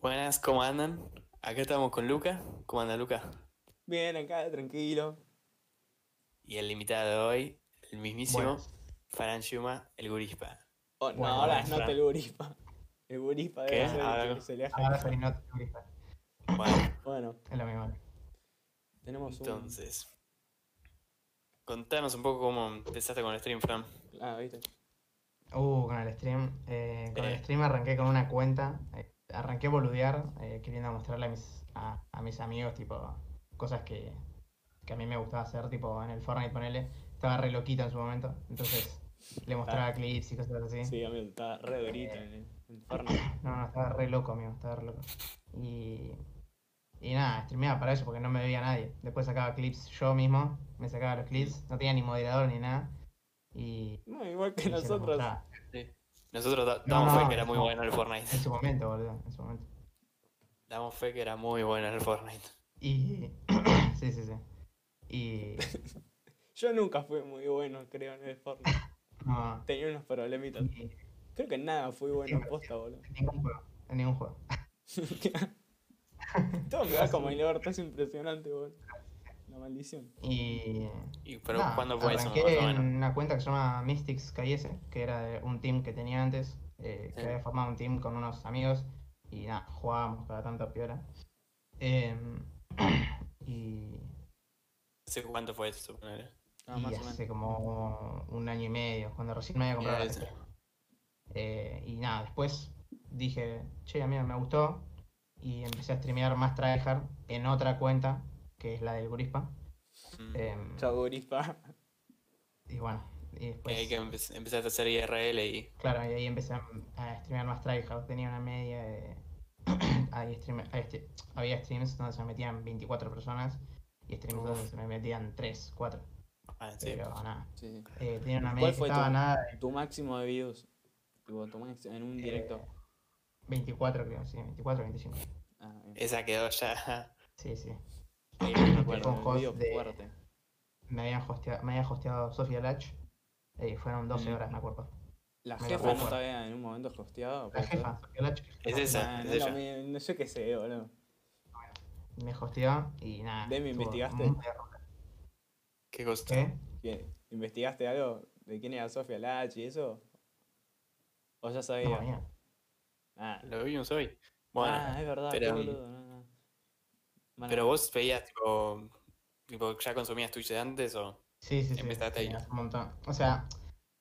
Buenas, ¿cómo andan? Acá estamos con Luca. ¿Cómo anda Luca? Bien, acá, tranquilo. Y el invitado de hoy, el mismísimo. Faran Shuma, el gurispa. Oh, no, Bueno, ahora buenas, no el gurispa. El gurispa debe ¿Qué? ser Ahora el no. que se le hace. Ahora soy not turista. Bueno, Bueno, Es lo mismo. tenemos un. entonces. Contanos un poco cómo empezaste con el stream, Fran. Ah, ¿viste? Uh, con el stream. eh, con Eh. el stream arranqué con una cuenta. eh, arranqué a boludear, eh, queriendo mostrarle a mis, a, a mis amigos, tipo, cosas que, que a mí me gustaba hacer, tipo, en el Fortnite, ponele. Estaba re loquito en su momento. Entonces, le mostraba clips y cosas así. Sí, amigo, está re durito en el, en el Fortnite. No, no, estaba re loco, amigo, estaba re loco. Y, y nada, streameaba para eso porque no me veía nadie. Después sacaba clips yo mismo, me sacaba los clips, no tenía ni moderador ni nada. Y, No, igual que nosotros. mostraba. Nosotros da- No, damos no, fe que era muy no. bueno el Fortnite. En su momento, boludo, en su momento. Damos fe que era muy bueno el Fortnite. Y. sí, sí, sí. Y. Yo nunca fui muy bueno, creo, en el Fortnite. No. Tenía unos problemitas. y- Creo que en nada fui bueno en posta, boludo. en ningún juego. En ningún juego. Todo va como el orto, es impresionante, boludo. La maldición. Y. ¿Y pero nada, cuándo fue eso? en una cuenta que se llama Mystics KS, que era de un team que tenía antes, eh, que había formado un team con unos amigos y nada, jugábamos cada tanto piola. Em, y ¿Hace cuánto fue eso? suponele? Ah, y más o menos. hace como un año y medio, cuando recién me había comprado la Eh, PC. Eh, y nada, después dije, che, a mí me gustó y empecé a streamear más tryhard en otra cuenta, que es la del Gurispa. mm. Em, Chao, gurispa. y bueno, y Y después... ahí que empe- empezaste a hacer IRL y. Claro, y ahí empecé a, streamear más tryhard. Tenía una media de. hay stream- había streams donde se me metían 24 personas y streams Uf. donde se me metían 3, 4. Ah, sí. Pero nada. Sí, sí. Eh, tenía una ¿Cuál media que fue estaba tu- nada de Tu máximo de views. Tipo, tu máximo en un directo. 24, creo, sí, 24, 25. Ah. Esa quedó ya. Sí, sí. Ahí me acuerdo, un el host video de- fuerte. Me habían hosteado, me había hosteado Sofía Lach. eh, fueron 12 Mm. horas, me acuerdo. La Me jefa no había en un momento hosteado. La jefa, Sofía Lach. Es esa. Ah, es no, ella. no sé qué sé, boludo. Me hosteó y nada. Demi, ¿investigaste? ¿Qué cosa? ¿Qué? ¿Investigaste algo de quién era Sofía Lach y eso? ¿O ya No, sabía? mira. ah, Lo vimos hoy. Bueno, ah, es verdad, pero- boludo. No, no. Pero vos veías, tipo, tipo, ¿ya consumías Twitch de antes o...? Sí, sí, sí. Empezaste sí, ahí. un montón. O sea,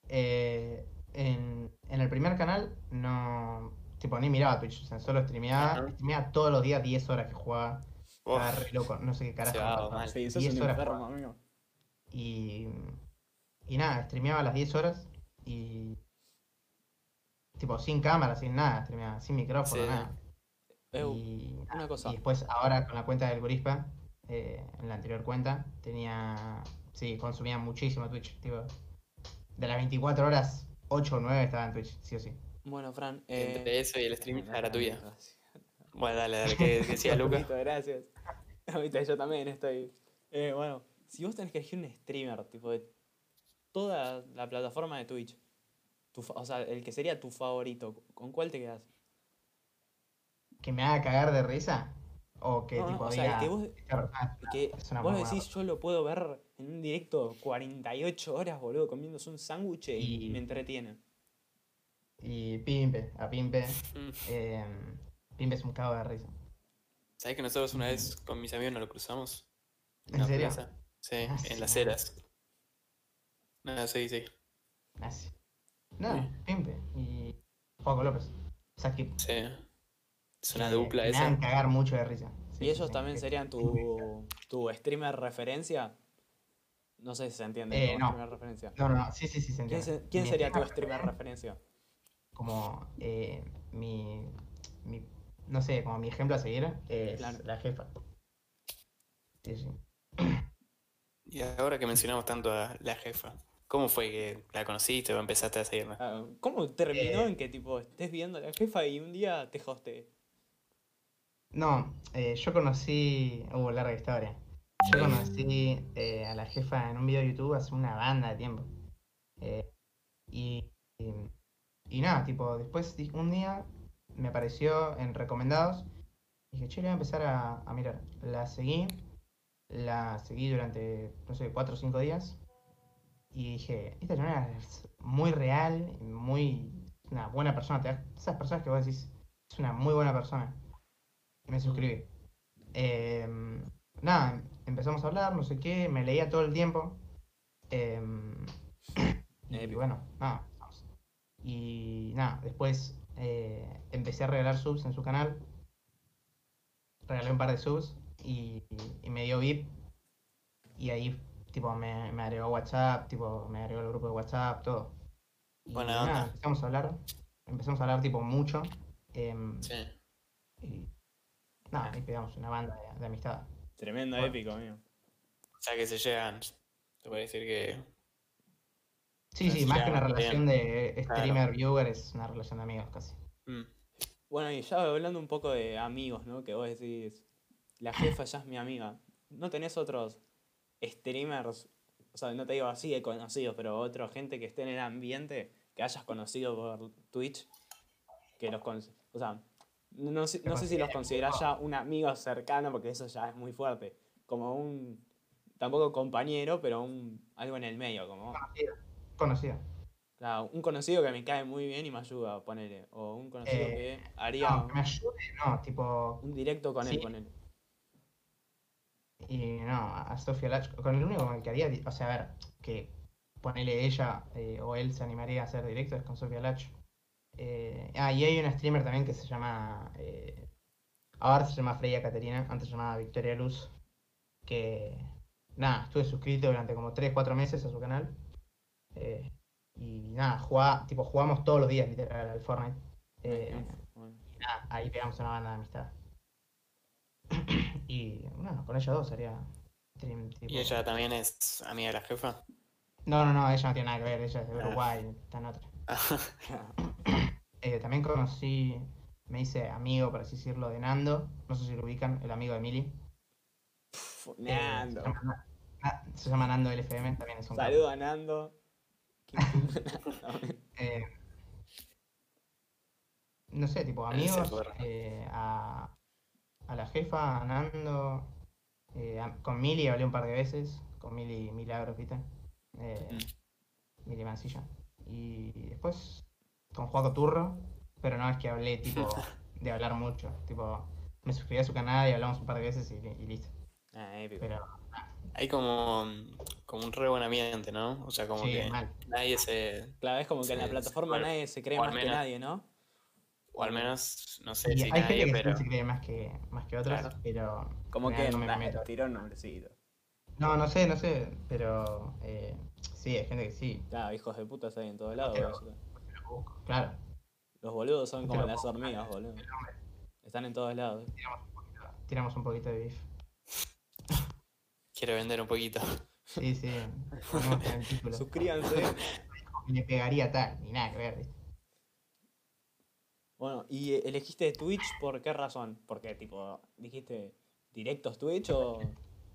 eh, en, en el primer canal no. Tipo, ni miraba Twitch. O sea, solo streameaba. Ajá. Streameaba todos los días 10 horas que jugaba. Estaba Uf, re loco. No sé qué carajo. Va mal. Sí, sos 10 un horas enfermo, amigo. Y. Y nada, streameaba las 10 horas. Y. Tipo, sin cámara, sin nada. Streameaba, sin micrófono, Sí. nada. Eu, Y, una cosa. y después, ahora con la cuenta del Gurispa, eh, en la anterior cuenta, tenía. Sí, consumía muchísimo Twitch. Tipo, de las 24 horas, 8 o 9 estaba en Twitch, sí o sí. Bueno, Fran. Eh... Entre eso y el stream bueno, era tuya. gracias. Bueno, dale, dale, ¿qué decía Luca? Listo, gracias. Ahorita yo también estoy. Eh, bueno, si vos tenés que elegir un streamer, tipo de toda la plataforma de Twitch, tu fa- o sea, el que sería tu favorito, ¿con cuál te quedas? ¿Que me haga cagar de risa? ¿O que No, no, tipo o sea, diga, que vos, "Esta persona el que es una vos muy buena decís, yo lo puedo ver en un directo 48 horas, boludo, comiéndose un sándwich y Y- me entretiene. Y Pimpe, a Pimpe. Mm. eh, Pimpe es un cago de risa. ¿Sabés que nosotros una vez con mis amigos nos lo cruzamos? ¿En una serio? plaza. Sí, Ah, en sí, las no. eras. No, sí, sí. No, Sí. Pimpe. Y Juaco López. Saki. Sí. Es una Eh, dupla Me esa. hagan cagar mucho de risa. Sí, ¿Y ellos también serían tu, tu streamer referencia? No sé si se entiende Eh, como no. streamer referencia. No, no, sí, sí, sí, se ¿Quién, entiende. se- quién sería tu streamer referencia? Como eh, mi, mi. No sé, como mi ejemplo a seguir es Claro. la jefa. Sí, sí. Y ahora que mencionamos tanto a la jefa, ¿cómo fue que la conociste o empezaste a seguirla? Ah, ¿Cómo terminó Eh. en que tipo estés viendo a la jefa y un día te hoste? No, eh, yo conocí. Hubo larga historia. Yo conocí eh, a la jefa en un video de YouTube hace una banda de tiempo. Eh, y, y, nada, tipo, después un día me apareció en recomendados. Y dije, che, le voy a empezar a, a mirar. La seguí, la seguí durante, no sé, cuatro o cinco días. Y dije, esta chabona es muy real, muy una buena persona. Te das- esas personas que vos decís, es una muy buena persona. Y me suscribí. Em, nada, empezamos a hablar, no sé qué, me leía todo el tiempo. Em, y bueno, nada. Y nada, después eh, empecé a regalar subs en su canal. Regalé un par de subs y, y me dio VIP. Y ahí, tipo, me, me agregó WhatsApp, tipo, me agregó el grupo de WhatsApp, todo. Y Buena nada, empezamos a hablar. Empezamos a hablar, tipo, mucho. em, Sí. y nada, ahí pegamos una banda de, de amistad. Tremendo Bueno. épico, amigo. O sea que se llegan. Te puede decir que. Sí, sí, más que una bien. relación de Claro. streamer-viewer, es una relación de amigos casi. mm, Bueno, y ya hablando un poco de amigos, ¿no? Que vos decís, la jefa ya es mi amiga. ¿No tenés otros streamers? O sea, no te digo así de conocidos, pero otra gente que esté en el ambiente que hayas conocido por Twitch. Que los con- O sea, no, sé- no sé si los considerás ya un amigo cercano, porque eso ya es muy fuerte. Como un. Tampoco compañero, pero un algo en el medio, como. Conocido. Claro, un conocido que me cae muy bien y me ayuda, ponele. O un conocido Eh, que haría No, que me ayude, no, tipo. un directo con él, ponele. Y no, a Sofía Lach, con el único con el que haría, o sea, a ver, que ponele ella eh, o él se animaría a hacer directo es con Sofía Lach. Eh, ah, y hay una streamer también que se llama. eh, ahora se llama Freya Caterina, antes se llamaba Victoria Luz. Que. Nada, estuve suscrito durante como 3-4 meses a su canal. eh, y nada, jugá- tipo, jugamos todos los días literal al Fortnite. Eh, y nada, ahí pegamos una banda de amistad. y bueno, con ellos dos sería stream tipo. Y ella también es amiga de la jefa. No, no, no, ella no tiene nada que ver, ella es de Uruguay, está en otra. Eh, también conocí, me hice amigo, por así decirlo, de Nando. No sé si lo ubican, el amigo de Mili. Eh, Nando. se, llama, Na- se llama Nando LFM, también es un. Saludo a Nando. Eh, no sé, tipo amigos, eh, a, a la jefa, a Nando, eh, a- con Mili hablé un par de veces, con Mili Milagros, ¿viste? Eh, Mili Mancilla. Y después con Juaco Turro, pero no es que hablé tipo de hablar mucho, tipo me suscribí a su canal y hablamos un par de veces y, y listo. Ah, épico. Pero Hay como, como un re buen ambiente, ¿no? O sea, como sí, que mal. nadie se. Claro, es como que en la plataforma nadie se cree más que nadie, ¿no? O al menos, no sé Y si hay nadie, gente que pero. se cree más que, más que otras, Claro. pero Como que no me meto. tiró un nombrecito. No, no sé, no sé, pero eh, sí, hay gente que sí. Claro, hijos de putas hay en todos lados. Pero- lo Claro, Los boludos son como lo las hormigas, boludo. Están en todos lados. Tiramos un poquito, tiramos un poquito de beef. Quiero vender un poquito. Sí, sí. Suscríbanse. Le pegaría tal, ni nada que ver, ¿viste? bueno, ¿y elegiste Twitch por qué razón? Porque, tipo, dijiste directos Twitch o.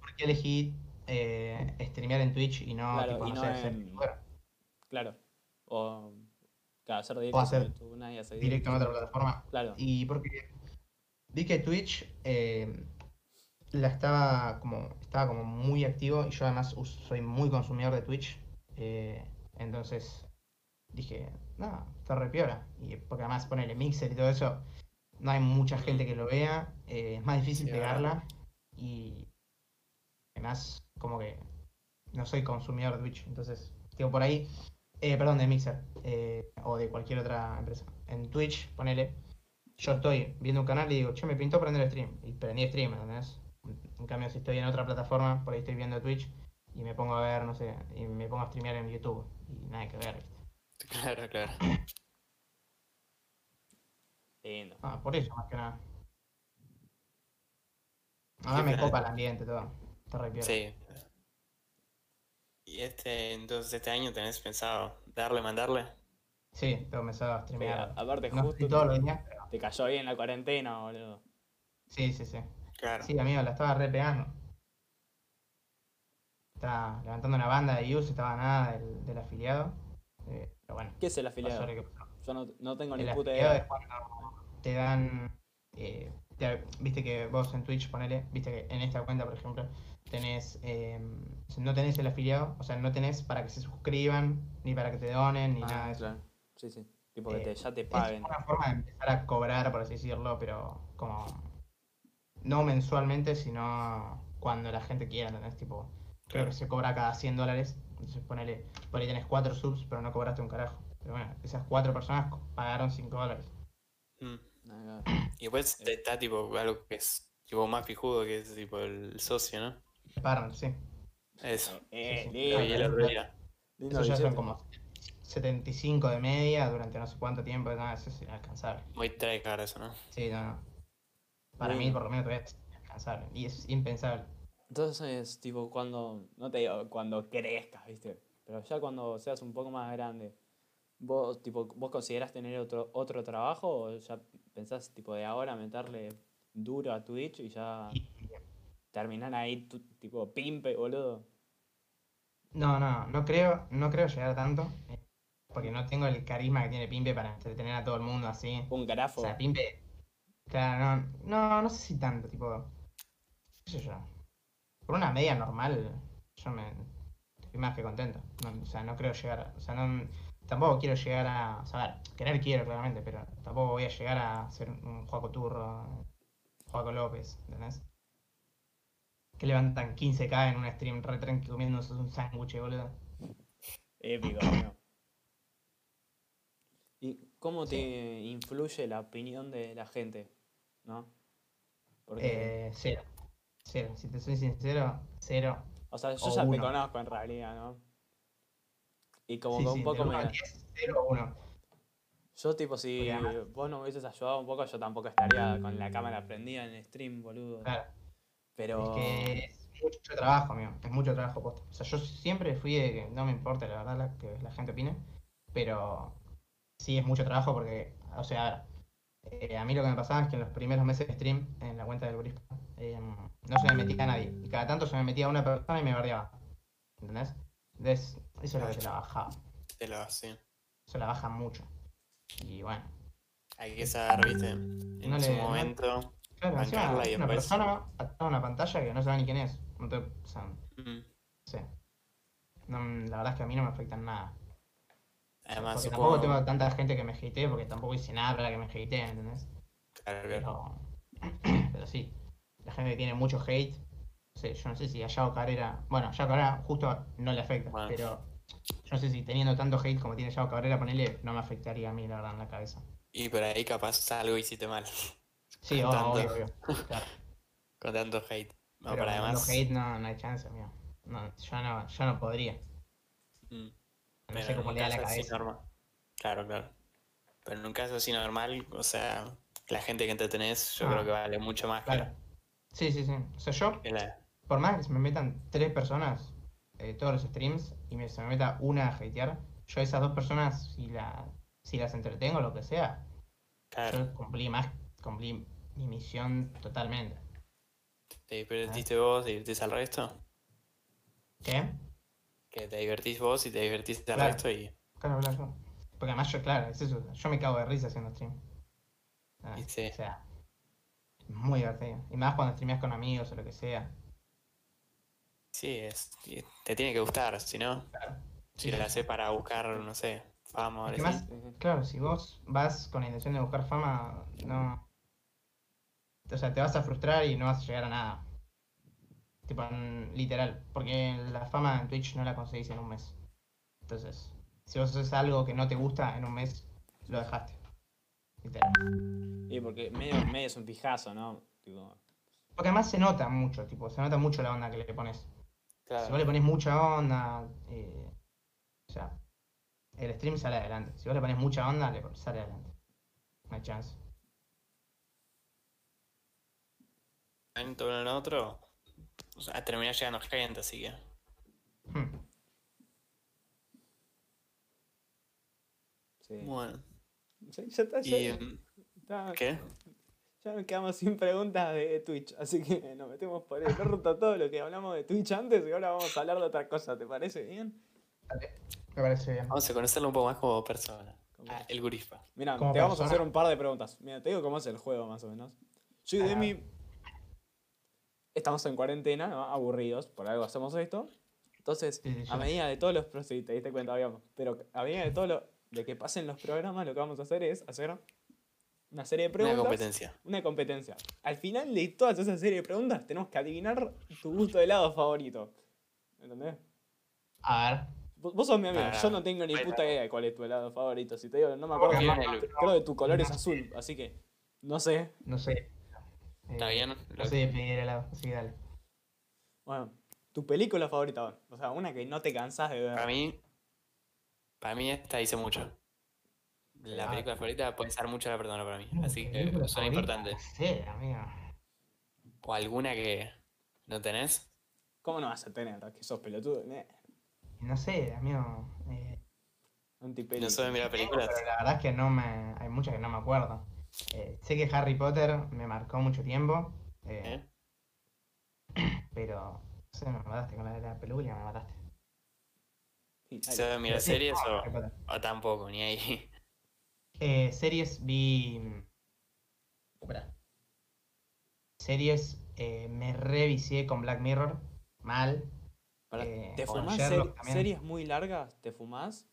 ¿Por qué elegí eh, streamear en Twitch y no, Claro, tipo, y no no sé, ser en- youtuber? Claro. O. Claro, hacer directos hacer en YouTube, nadie hace directo en otra plataforma? Claro. Y porque vi que Twitch eh, la estaba como estaba como muy activo y yo además soy muy consumidor de Twitch. eh, entonces dije, no, está re piola. Y porque además ponerle mixer y todo eso, no hay mucha gente que lo vea, eh, es más difícil Sí, pegarla. Y además, como que no soy consumidor de Twitch, entonces, digo, por ahí, eh, perdón, de Mixer eh, o de cualquier otra empresa. En Twitch, ponele, yo estoy viendo un canal y digo, che, me pintó prender stream. Y prendí stream, ¿entendés? En cambio, si estoy en otra plataforma, por ahí estoy viendo Twitch y me pongo a ver, no sé, y me pongo a streamear en YouTube. Y nada que ver, ¿viste? Claro, claro. Lindo. Ah, por eso, más que nada. Ahora me copa el ambiente, todo. Piola. Sí. Y este, entonces este año tenés pensado darle, mandarle. Sí, tengo pensado a streamear. a- aparte, No justo todos los días, pero te cayó bien la cuarentena, boludo. sí, sí, sí. Claro. Sí, amigo, la estaba re pegando. está levantando una banda de views, estaba nada del, del afiliado. Eh, pero bueno, ¿Qué es el afiliado? Yo no, no tengo ni El puta afiliado idea. es cuando te dan. eh, te- viste que vos en Twitch, ponele, viste que en esta cuenta, por ejemplo, tenés. eh, no tenés el afiliado, o sea, no tenés para que se suscriban, ni para que te donen, ni nada Ah, de eso. claro. Sí, sí. Tipo que Eh, te, ya te Es paguen. una forma de empezar a cobrar, por así decirlo, pero como. No mensualmente, sino cuando la gente quiera, ¿entendés? Tipo, creo que se cobra cada 100 dólares. Entonces ponele, por ahí tenés 4 subs, pero no cobraste un carajo. Pero bueno, esas 4 personas pagaron 5 dólares. Mm. Ah. Y después te- está tipo algo que es tipo más fijudo que es tipo el socio, ¿no? Pagan, sí. Eso. Eh, sí. Lo lindo Eso ya son como 75 de media durante no sé cuánto tiempo. No, eso es inalcanzable. Muy tryhard eso, ¿no? Sí, no, no. Para mí, por lo menos, todavía es inalcanzable. Y es impensable. Entonces, tipo, cuando, no te digo cuando crezcas, ¿viste? Pero ya cuando seas un poco más grande, ¿vos, tipo, ¿vos considerás tener otro, otro trabajo o ya pensás, tipo, de ahora meterle duro a Twitch y ya Y- terminar ahí, tu- tipo, pimpe, boludo? No, no, no creo, no creo llegar a tanto. eh, Porque no tengo el carisma que tiene Pimpe para entretener a todo el mundo así. Un O grafo. sea, Pimpe. Claro, no, no, no sé si tanto, tipo. ¿Qué sé yo? Por una media normal, yo me. Estoy más que contento. No, o sea, no creo llegar. O sea, no. Tampoco quiero llegar a. O sea, a ver, querer quiero, claramente, pero tampoco voy a llegar a ser un Juaco Turro, Juaco López, ¿entendés? Que levantan 15k en un stream re tranqui comiéndose un sándwich, boludo. Épico, amigo. ¿Y cómo te influye la opinión de la gente? ¿No? Porque, Eh, cero. Cero. Si te soy sincero, cero. o sea, yo o ya te uno. conozco en realidad, ¿no? Y como Sí, que sí, un poco me... a 10, cero o uno. Yo, tipo, si vos no me hubieses ayudado un poco, yo tampoco estaría con la cámara prendida en stream, boludo. Claro. Pero. Es que es mucho trabajo, amigo. Es mucho trabajo posta. O sea, yo siempre fui de que no me importa, la verdad, la, que la gente opine. Pero sí es mucho trabajo porque, o sea, eh, a mí lo que me pasaba es que en los primeros meses de stream, en la cuenta del Burispa, eh, no se me metía a nadie. Y cada tanto se me metía una persona y me bardeaba. ¿Entendés? Entonces, eso es lo que te la bajaba. Te lo sí. Eso la baja mucho. Y bueno. Hay que saber, viste, en No su le- no- momento. Claro, Bancarla y una persona atada a una pantalla que no sabe ni quién es. No te- o sea, no Mm. No, la verdad es que a mí no me afecta en nada. Además, porque supongo. tampoco tengo tanta gente que me hatee, porque tampoco hice nada para que me hatee, ¿entendés? Claro, claro. Pero, pero sí, la gente que tiene mucho hate, no sé, yo no sé si a Yao Cabrera, bueno, a Yao Cabrera justo no le afecta, Bueno. pero yo no sé si teniendo tanto hate como tiene Yao Cabrera, ponele, no me afectaría a mí, la verdad, en la cabeza. Y por ahí capaz algo hiciste mal. Sí, Con obvio, tanto. obvio, obvio, claro. Con tanto hate. No, pero además. tanto hate no, no hay chance, amigo. No, yo no, yo no podría. mm, No pero sé cómo le da la cabeza. normal. Claro, claro. Pero en un caso así normal, o sea, la gente que entretenés, yo Ah, creo que vale mucho más que- Claro. Sí, sí, sí. O sea, yo, que la. por más que se me metan tres personas eh, todos los streams y me, se me meta una a hatear, yo esas dos personas, si, la, si las entretengo, lo que sea, Claro, yo cumplí más, cumplí mi misión totalmente. te divertiste vos, te divertís al resto. ¿Qué? Que te divertís vos y te divertís al Claro. resto y. Claro, claro, claro. Porque además yo, claro, es eso, yo me cago de risa haciendo stream. Ah, sí. O sea, es muy divertido. Y más cuando streameas con amigos o lo que sea. Sí, es, te tiene que gustar, si no, si Sí, lo haces para buscar, no sé, fama o Es que algo así. más- Sí, sí. Claro, si vos vas con la intención de buscar fama, no. O sea, te vas a frustrar y no vas a llegar a nada. Tipo, literal. Porque la fama en Twitch no la conseguís en un mes. Entonces, si vos haces algo que no te gusta en un mes, lo dejaste. Literal. Y porque medio, medio es un pijazo, ¿no? Tipo, Porque además se nota mucho, tipo, se nota mucho la onda que le pones. Si vos le pones mucha onda, eh, o sea, el stream sale adelante. Si vos le pones mucha onda, le sale adelante. No hay chance. En todo en otro, o sea, termina llegando gente, así que. Hmm. sí. Bueno. Sí, ya está, Y. ya- mm, está- ¿Qué? ya nos quedamos sin preguntas de Twitch, así que nos metemos por el orto todo lo que hablamos de Twitch antes y ahora vamos a hablar de otra cosa, ¿te parece bien? Me parece bien. Vamos a conocerlo un poco más como persona. Como- Ah, el gurispa. Mira, te vamos a hacer un par de preguntas. Mira, te digo cómo es el juego más o menos. Yo y Ah. Demi estamos en cuarentena, ¿no? aburridos, por algo hacemos esto. Entonces, a medida de todos los sí, te diste cuenta, habíamos, pero a medida de todo lo de que pasen los programas, lo que vamos a hacer es hacer una serie de Una preguntas. competencia. Una competencia. Al final de todas esas series de preguntas, tenemos que adivinar tu gusto de helado favorito. ¿Entendés? A ver. Vos sos mi amigo, Ah, yo no tengo ni puta idea de cuál es tu helado favorito. Si te digo, no me acuerdo, creo que tu color es azul, así que no sé. No sé. ¿Está Eh, bien? No sé pedir helado, así que dale. Bueno, tu película favorita, o sea, una que no te cansás de ver. Para mí, para mí esta dice mucho. La Ah. película favorita puede ser mucho la persona para mí. Así que son importantes. No sé, amigo. O alguna que no tenés. ¿Cómo no vas a tener? Que sos pelotudo. Eh, No sé, amigo. Eh. No sabe mirar películas. pero la verdad es que no me. Hay muchas que no me acuerdo. Eh, sé que Harry Potter me marcó mucho tiempo. eh, ¿eh? Pero. No sé, me mataste con la de la película, me mataste. ¿Se sí, series no, o, o tampoco? Ni ahí. Eh, series vi. Espera. Series eh, me revicié con Black Mirror. Mal. Eh, ¿Te fumás seri- también. series muy largas? ¿Te fumás?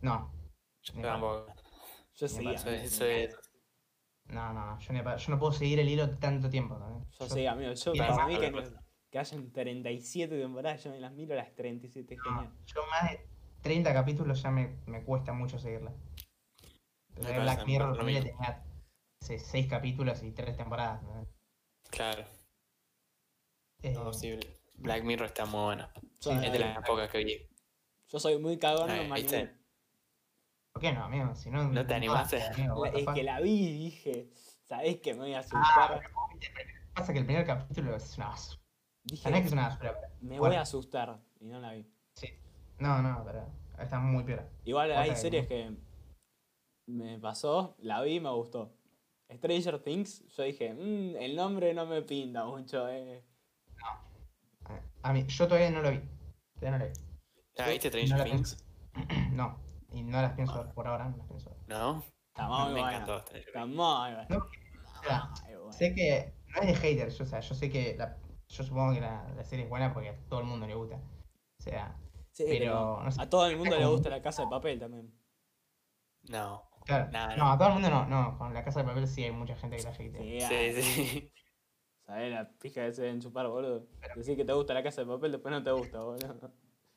No. Yo tampoco. Yo sí. No, no, yo, ni pa- yo no puedo seguir el hilo tanto tiempo. ¿no? Yo sí, amigo. Yo, para mí que, no- que hayan 37 temporadas, yo me las miro a las 37, no, genial. yo más de 30 capítulos ya me, me cuesta mucho seguirla. Pero Me de Black Mirror mismo. tenía 6 capítulos y 3 temporadas. ¿no? Claro. Eh, No, sí, Black Mirror está muy. Yo, Sí, Es de las pocas que vi. yo soy muy cagón, no. ¿Por qué no, amigo? Si no, ¿No te animaste? Es que la vi y dije, ¿sabés que me voy a Ah, asustar? pasa que el primer capítulo es una basura. Dije, Sabés que es una basura. pero- me bueno. voy a asustar y no la vi. Sí. No, no, pero está muy peor. Igual Pasa hay que series no. que me pasó, la vi y me gustó. Stranger Things, yo dije, "Mm, el nombre no me pinta mucho, eh. A mí, yo todavía no lo vi. Todavía no lo vi. ¿La viste No Stranger Things? No, y no las pienso por ahora, no las pienso. ¿No? Está muy Me buena. encantó Stranger Está muy buena. No, o sea, Muy buena. Sé que no es de haters, o sea, yo sé que la, yo supongo que la, la serie es buena porque a todo el mundo le gusta. O sea, Sí, pero, no sé, a todo el mundo le como- gusta la casa de papel también. No. claro, Nada, no, a todo el mundo no, no, con la casa de papel sí hay mucha gente que la hatea. Sí, Sí, sí. ¿Sabés la pija que se deben chupar, boludo? Decir que te gusta la casa de papel, después no te gusta, boludo.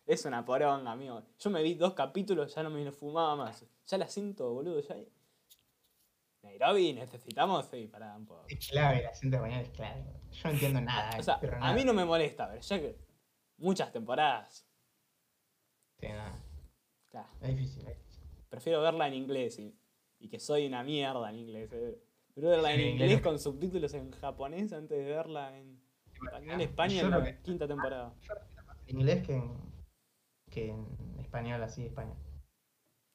Es una poronga, amigo. Yo me vi dos capítulos, ya no me lo fumaba más. Ya la siento, boludo. Ya... Nairobi, necesitamos, sí, para un poco. Es clave, la cinta de bañar es clave. Yo no entiendo nada, O sea, pero a mí no me molesta, pero ya que muchas temporadas, Sí, nada, claro, es difícil. es difícil. prefiero verla en inglés y, y que soy una mierda en inglés. eh. Prefiero verla en Sí, en inglés inglés. con subtítulos en japonés antes de verla en español Yo España en la que- quinta temporada. En inglés que en, que en español, así, España.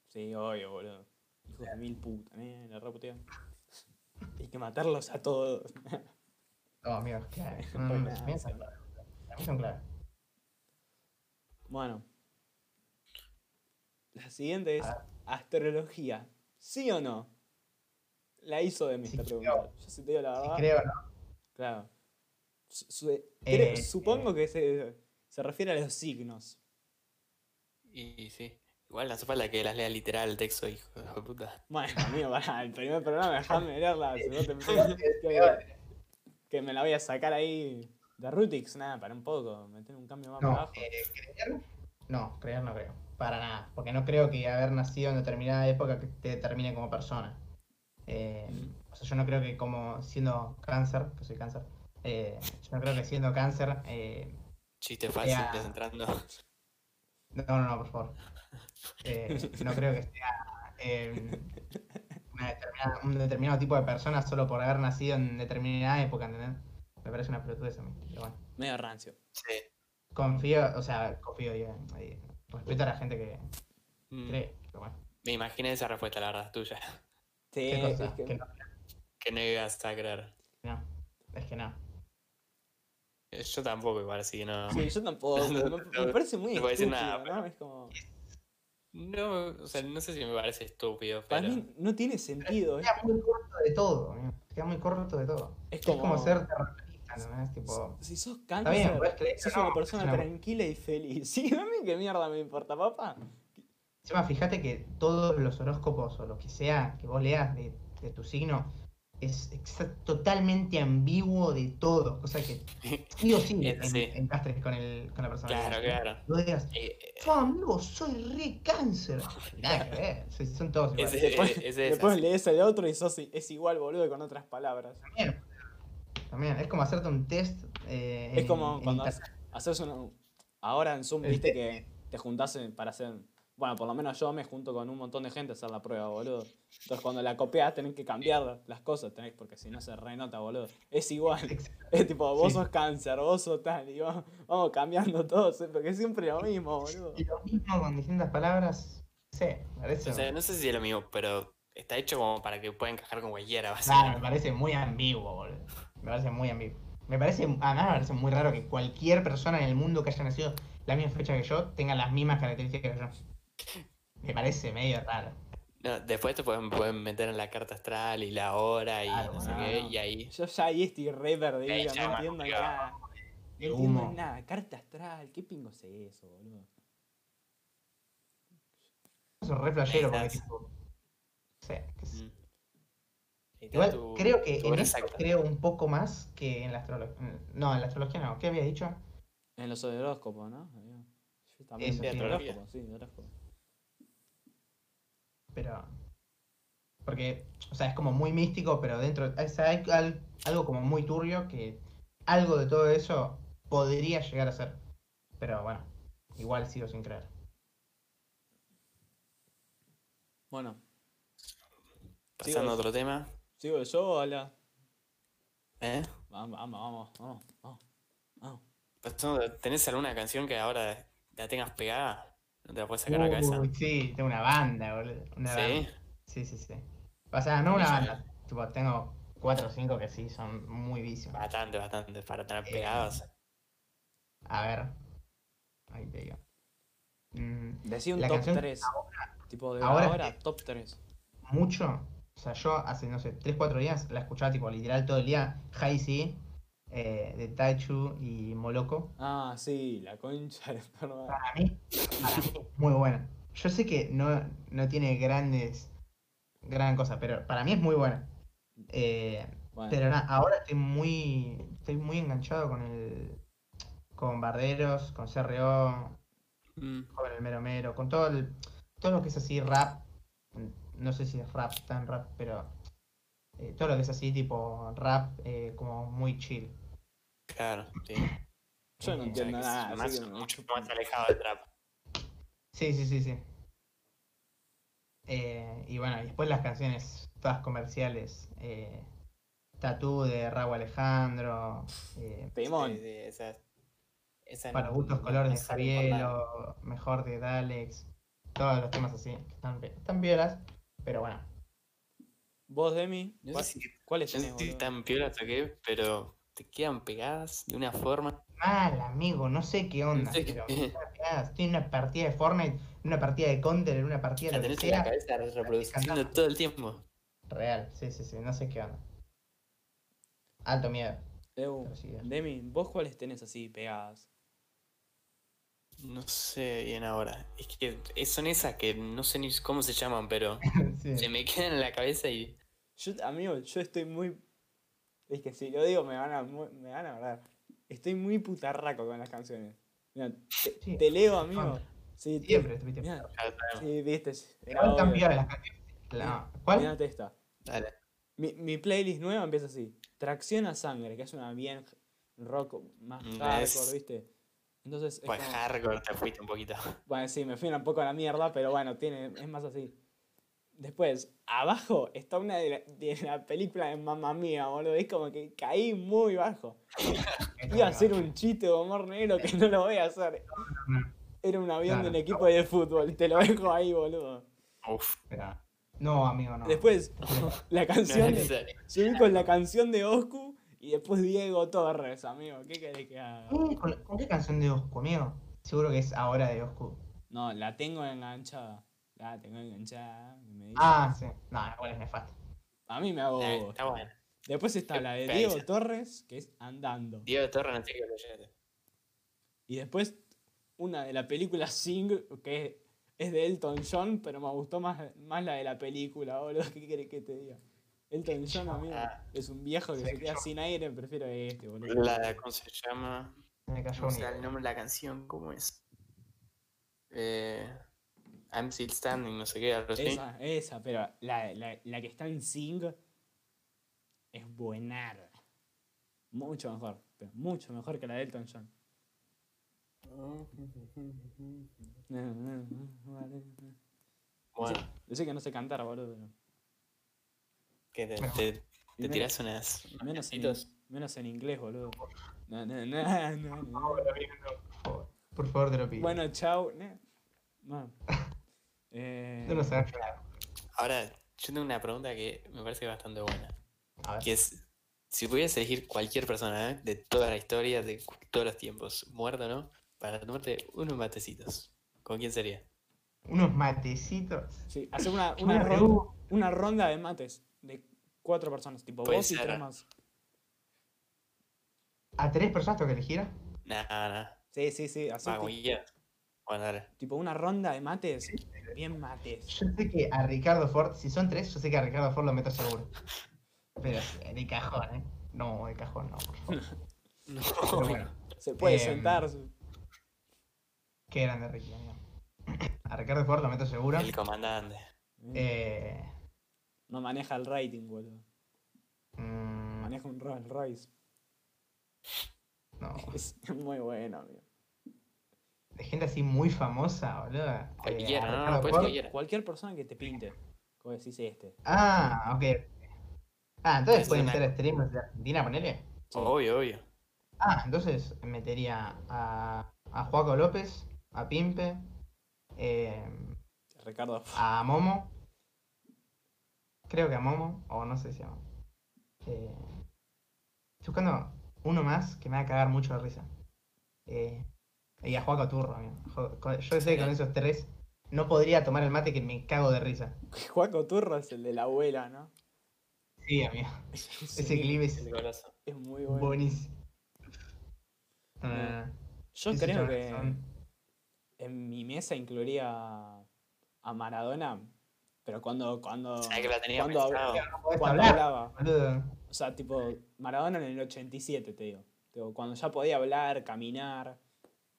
Sí, obvio, boludo. Hijos de mil putas, eh, la reputean. Hay que matarlos a todos. No, amigos. No, no, no, Buenazo. para mí son mí. Bueno. La siguiente es astrología. ¿Sí o no? La hizo de mí Sí, esta pregunta. Yo sí te digo la Si verdad. creo, ¿no? Claro. Su- su- creo- Eh, supongo que se, se refiere a los signos. Y sí. Igual no hace falta que las lea literal el texto, hijo de puta. Bueno, amigo, para el primer programa dejame leerla. Si no te que, que me la voy a sacar ahí de Rutix, nada, para un poco. Meter un cambio más para No, abajo. eh, creer, no, creer no creo. Para nada. Porque no creo que haber nacido en determinada época que te determine como persona. Eh, o sea, yo no creo que como siendo cáncer, que soy cáncer, eh, yo no creo que siendo cáncer, eh, Chiste fácil, entrando. No, no, no, por favor. Eh, no creo que sea eh, una determinada- un determinado tipo de persona solo por haber nacido en determinada época, ¿entendés? Me parece una pelotudez a mí, pero bueno. Medio rancio. Sí. Confío, o sea, confío, eh, respeto a la gente que Mm, cree, pero bueno. Me imaginé esa respuesta, la verdad, tuya. Sí, ¿Qué cosa? es que Que no- que no ibas a creer. No, es que no. Yo tampoco, igual, así que no. Sí, yo tampoco. No, me, no, me no parece muy decir estúpido, nada, ¿no? Es como. No, o sea, no sé si me parece estúpido, Para pero. mí no tiene sentido. Es, Queda muy corto de todo, amigo. Queda muy corto de todo. es Es como, ser terraplanista, ¿no? Es tipo. Si sos bien, cáncer, creer sos no, una persona tranquila y feliz. Sí, a mí qué mierda me importa, papá. Encima, fíjate que todos los horóscopos o lo que sea que vos leas de, de tu signo es totalmente ambiguo de todo. Cosa que sí o sí en- así. encastres con, el, con la persona. Claro, claro. No digas, Eh, eh, "Yo, amigo, soy re cáncer. Nada que ver, son- todos iguales. Ese- Después, ese después lees el otro y sos, es igual, boludo, con otras palabras. También, también, es como hacerte un test. eh, Es en- como en cuando haces uno. Ahora en Zoom, viste te- que te juntás para hacer. Bueno, por lo menos yo me junto con un montón de gente a hacer la prueba, boludo. Entonces cuando la copias tenés que cambiar las cosas, tenés, porque si no se renota, boludo. Es igual. Es tipo, vos Sí. sos cáncer, vos sos tal, y vamos, vamos cambiando todo, sí, porque es siempre lo mismo, boludo. Y lo mismo con distintas palabras. Sí, parece. o sea, no sé si es lo mismo, pero está hecho como para que pueda encajar con cualquiera, Claro, me parece muy ambiguo, boludo. Me parece muy ambiguo. Me parece, además me parece muy raro que cualquier persona en el mundo que haya nacido la misma fecha que yo tenga las mismas características que yo. Me parece medio raro. No, después te pueden, pueden meter en la carta astral y la hora y Claro, no sé no, qué, no. y ahí. Yo ya ahí estoy re perdido, Ahí no entiendo nada. No De entiendo nada. Carta astral, ¿qué pingo es eso, boludo? Eso es re flashero porque tipo. No sé, qué sé. Mm. Igual tu- creo que en exacta. creo un poco más que en la astrología. No, en la astrología no. ¿Qué había dicho? En los horóscopos, ¿no? Yo también Eso, sí. horóscopo, sí, horóscopo. Pero. Porque, o sea, es como muy místico, pero dentro. o sea, hay al- algo como muy turbio que algo de todo eso podría llegar a ser. Pero bueno, igual sigo sin creer. Bueno, Pasando a otro tema. sigo yo, hola. ¿Eh? Vamos, vamos, vamos, vamos, vamos. vamos. ¿Tenés alguna canción que ahora la tengas pegada? ¿No te la puedes sacar a la cabeza? Uy, sí, tengo una banda, boludo. Una ¿Sí? banda. Sí, sí, sí. O sea, no una banda. Tipo, tengo cuatro o cinco que sí son muy vicios. Bastante, bastante. Para tener Eh, pegados. A ver. Ahí te digo. Mm, Decí un La top canción 3. tipo de ahora ahora, top 3. mucho. O sea, yo hace, no sé, 3, 4 días la escuchaba tipo literal todo el día. High C, eh, de Taichu y Moloko. Ah, sí, la concha de. Para mí, para mí, muy buena. Yo sé que no, no tiene grandes, gran cosa, pero para mí es muy buena. Eh, Bueno, pero nada, ahora estoy muy, estoy muy enganchado con el, con Barderos, con CRO, Mm, con el Mero Mero, con todo el, todo lo que es así rap. No sé si es rap, tan rap, pero eh, todo lo que es así tipo rap, eh, como muy chill. Claro, sí. yo no entiendo O sea, nada. más- que mucho más alejado del trap. Sí, sí, sí, sí. Eh, y bueno, y después las canciones todas comerciales. Eh, Tatú de Raúl Alejandro. eh, sí, esa- esa para gustos no- colores no de. Javielo. Mejor de Dalex. Todos los temas así. que Están, están violas. Pero bueno. Vos, Demi, No ¿cuál- ¿cuáles no sé tenés, si boludo? están piolas o qué, pero te quedan pegadas de una forma. Mal, amigo, no sé qué onda. No sé pero qué-. Estoy en una partida de Fortnite, en una partida de Counter, en una partida La de que tenés en la cabeza reproduciendo todo el tiempo. Real, sí, sí, sí, no sé qué onda. Alto miedo. Demi, ¿vos cuáles tenés así pegadas? No sé bien ahora. Es que es- son esas que no sé ni cómo se llaman, pero Sí. se me quedan en la cabeza y. Yo, amigo, yo estoy muy. Es que si lo digo me van a, me van a hablar. Estoy muy putarraco con las canciones. Mira, te, Sí, te leo, amigo. Sí, Siempre estuviste. sí, viste. obvio. piolas las canciones. La- ¿Cuál? Mirate esta. Dale. Mi, mi playlist nueva empieza así. Tracción a sangre, que es una bien rock más Mm, hardcore, es- ¿viste? Entonces, es Pues como- hardcore te fuiste un poquito. Bueno, sí, me fui un poco a la mierda, pero bueno, tiene, es más así. Después, abajo está una de la, de la película de Mamma Mía, boludo. Es como que caí muy bajo. Iba a hacer un chiste de humor negro que no lo voy a hacer. Era un avión de un equipo de fútbol, te lo dejo ahí, boludo. Uf. Pero, No, amigo, no. Después, la No canción. de- subí con la canción de Oscu y después Diego Torres, amigo. ¿Qué querés que haga? ¿Con, con qué canción de Oscu, amigo? Seguro que es ahora de Oscu. No, la tengo enganchada. La tengo enganchada. me dice- Ah, sí. No, igual es nefasto. A mí me hago. Eh, Está bueno. Después está Qué la de pesa. Diego Torres, que es Andando. Diego Torres no sé qué lo. Y después una de la película Sing, que es de Elton John, pero me gustó más, más la de la película, boludo. ¿Qué querés que te diga? Elton John, amigo, Ah. es un viejo que se queda sin aire, prefiero este, boludo. La, ¿Cómo se llama? Me cayó No un sé el nombre de la canción, ¿cómo es? Eh, I'm Still Standing, no sé qué, algo así. Esa, esa, pero la, la, la que está en Sing es buenarda. Mucho mejor, pero mucho mejor que la de Elton John. Bueno, Yo sé que no sé cantar, boludo, pero que te, te, te menos- tirás unas. menos en, menos en inglés, boludo. Na, na, na, na, na. Por favor, te lo pido. Bueno, Bueno. Eh, Yo no sé llorar. Ahora, yo tengo una pregunta que me parece bastante buena. A ver. Que es, si pudieras elegir cualquier persona ¿eh? de toda la historia, de todos los tiempos, muerto o no, para tomarte unos matecitos, ¿con quién sería? Unos matecitos. sí, hacer una, una, ronda, una ronda de mates de cuatro personas, tipo Puede vos y tres más. ¿A tres personas tengo que elegir? Nada, nada. Sí, sí, sí. Así. Bueno, dale. tipo una ronda de mates. Bien mates. Yo sé que a Ricardo Ford, si son tres, yo sé que a Ricardo Ford lo meto seguro. Pero eh, de cajón, ¿eh? No, de cajón no, por favor. No, Pero bueno, Se puede Em, sentar. qué grande Ricky, amigo. A Ricardo Ford lo meto seguro. el comandante. Eh, No maneja el rating, boludo. mm, Maneja un Rolls Royce. no, Es muy bueno, amigo. De gente así muy famosa, boludo. Eh, Cualquiera, a no, no, Ricardo puede cualquiera. Cualquier persona que te pinte. Como decís este. Ah, ok. Ah, entonces Es pueden una- meter streamers de Argentina, ponele. Sí. Obvio, obvio. Ah, entonces metería a, a Juaco López, a Pimpe, eh, Ricardo. a Momo. Creo que a Momo, o no sé si a Momo. Eh, estoy buscando uno más que me va a cagar mucho de risa. Eh, y a Juaco Turro, amigo. Yo sé que con esos tres no podría tomar el mate que me cago de risa. Juaco Turro es el de la abuela, ¿no? Sí, amigo. Ese clip es El golazo. Es muy bueno. buenísimo. Ah, Yo creo que son- en mi mesa incluiría a Maradona, pero cuando cuando Sabés que la tenía cuando, cuando hablar, hablaba, o sea, tipo Maradona en el 87, te digo. Cuando ya podía hablar, caminar,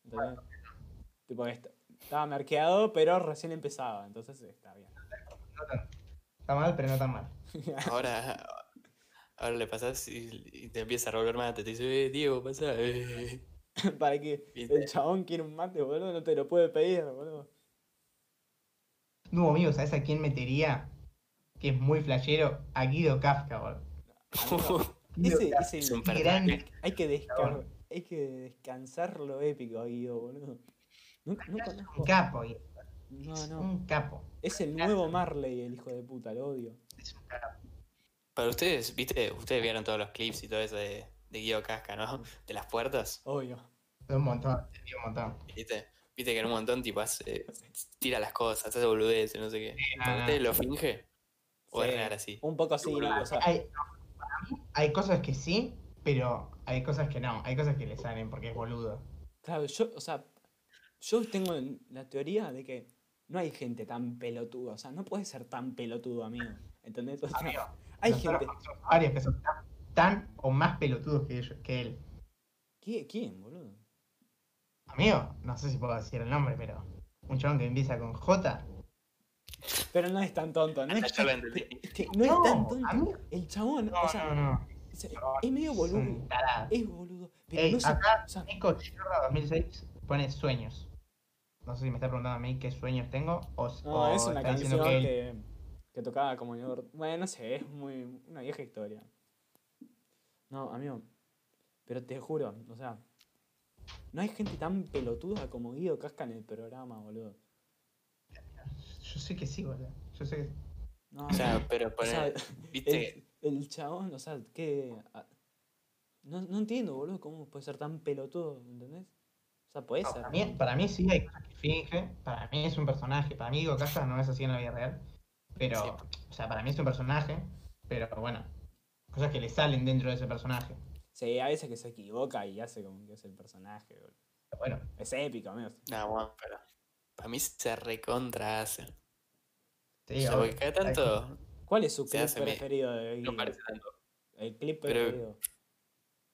¿entendés? Tipo, est- estaba merqueado, pero recién empezaba, entonces está bien. No. Está mal, pero no tan mal. Ahora, ahora le pasas y, y te empieza a robar mate. Te dice, eh, Diego, pasa. eh". Para que ¿Viste? el chabón quiere un mate, boludo, no te lo puede pedir, boludo. No, amigo, ¿sabes a quién metería? Que es muy flashero. A Guido Kafka, boludo. Amigo, Guido ese, Kafka, ese Es un grande. hay que descar hay que descansar lo épico Guido, boludo. No conozco. Un capo, Guido. No, Es no. Un capo. Es el nuevo Marley, el hijo de puta, lo odio. Es un capo. Para ustedes, viste, ustedes vieron todos los clips y todo eso de, de Guido Casca, ¿no? De las puertas, Obvio. Un montón, un montón. ¿viste? Viste que en un montón tipo hace, tira las cosas, hace boludeces, no sé qué. no, ¿Para no. ustedes lo finge? ¿O es Sí, real así? Un poco así, ¿no? O sea, Hay, para mí hay cosas que sí, pero hay cosas que no. Hay cosas que le salen porque es boludo. claro, yo, o sea, yo tengo la teoría de que no hay gente tan pelotuda. O sea, no puede ser tan pelotudo, amigo. ¿Entendés? O sea, Amigo, hay gente. varios que son tan, tan o más pelotudos que, ellos- que él. ¿Qui- ¿Quién, boludo? Amigo, no sé si puedo decir el nombre, pero un chabón que empieza con J. Pero no es tan tonto, no Hasta es, yo que no es tan tonto. amigo, El chabón, no, o sea, no, no. Se- es medio boludo. Es boludo. Pero Ey, no se. acá O sea, Nico Chirra 2006 pone sueños. No sé si me está preguntando a mí qué sueños tengo o, no, o es una canción que él- que, que tocaba como yo. Bueno, no sé, es muy. una vieja historia. No, amigo. Pero te juro, o sea. No hay gente tan pelotuda como Guido Casca en el programa, boludo. Yo sé que sí, boludo. Yo sé que sí. No, O sea, pero o sea, poner, viste, el, chabón, o sea, que. ah, No, no entiendo, boludo, cómo puede ser tan pelotudo, ¿entendés? O sea, puede No, ser. para, mí, para mí sí hay cosas que finge, para mí es un personaje, para mí Diego Casas no es así en la vida real, pero, Sí. o sea, para mí es un personaje, pero bueno, cosas que le salen dentro de ese personaje. Sí, a veces que se equivoca y hace como que es el personaje, boludo. Pero bueno, Es épico, amigos. no, bueno, pero para mí se recontra hace. sí, o sea, porque cada tanto ¿Cuál es su clip preferido de no Guido? parece tanto. El clip Pero- preferido.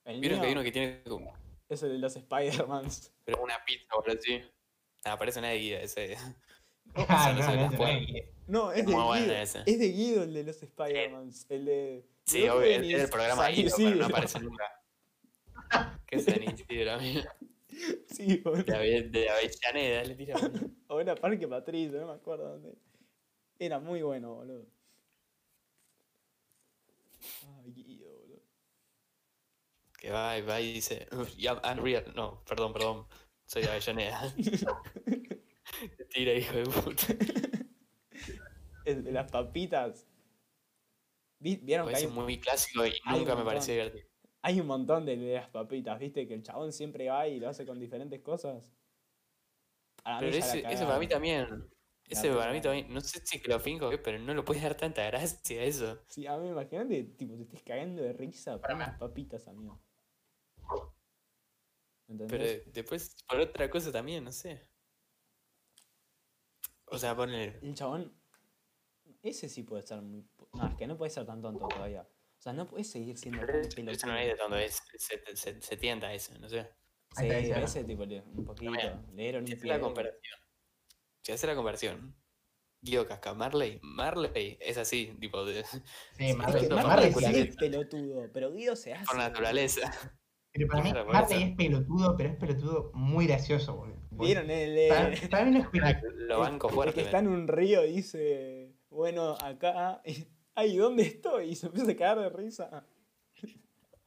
El Vieron que hay mío uno que tiene como es el de los Spider-Mans. pero una pizza o algo así. Nada, parece una de guía ese. Ah, no no, no, no, no, No, es de bueno Guido. ese. Es de Guido el de los Spider-Mans. El de. Sí, no obvio, es ir el programa San ahí, pero no aparece nunca. ¿Qué se Isidro, amigo? Sí, boludo. De, Ave- de Avellaneda, le tira. O era Parque Patricio, no me acuerdo dónde. Era muy bueno, boludo. Ay, Guido, boludo. Que va y va y dice, "Uf, ya, Unreal. No, perdón, perdón. Soy de Avellaneda. Te tira, hijo de puta. El de las papitas. Vi- ¿Vieron que Parece hay, muy clásico y nunca un me pareció divertido. hay un montón de, de las papitas? ¿Viste? Que el chabón siempre va y lo hace con diferentes cosas. Pero ese, para mí también. Ese La para mí también. No sé si que lo finjo qué, pero no lo puedes dar tanta gracia a eso. Sí, a mí imagínate, tipo, te estés cagando de risa por Para unas papitas, amigo. ¿Entendés? Pero después, por otra cosa también, no sé. O sea, ponele. El chabón. Ese sí puede ser muy. No, es que no puede ser tan tonto todavía. O sea, no puede seguir siendo tan pelotudo. no es de donde es. Se, se, se tienta ese, no sé. Sí, ese tipo un poquito. También. Le dieron Si un hace la comparación. Si hace la comparación. Guido Casca, Marley. Marley es así, tipo de. Sí, Marley, Es Marley pelotudo, pero Guido se hace. por naturaleza. Pero para mí, Marley es pelotudo, pero es pelotudo muy gracioso, boludo. ¿Vieron el, eh, para mí no es pelotudo. Lo banco el fuerte. que está en un río y dice, bueno, acá, ay, ¿dónde estoy? Y se empieza a cagar de risa.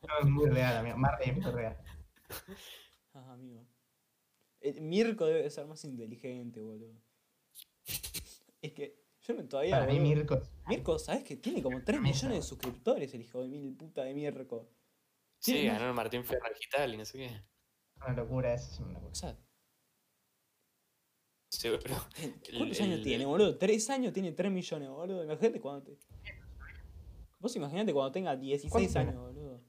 No, es muy real, amigo. Marley es muy real. Ah, amigo. El Mirko debe de ser más inteligente, boludo. Es que yo no todavía. Para mí, Mirko Mirko, ¿sabes que tiene como 3 Mesa. millones de suscriptores el hijo de mil puta de Mirko? Sí, tiene- ganó el Martín digital y no sé qué. una locura, eso es una locura. O sea, Seguro. ¿cuántos El- años el- tiene, boludo? 3 años tiene 3 millones, boludo. Imagínate cuando te. Vos imaginate cuando tenga 16 ¿Cuánto años, boludo.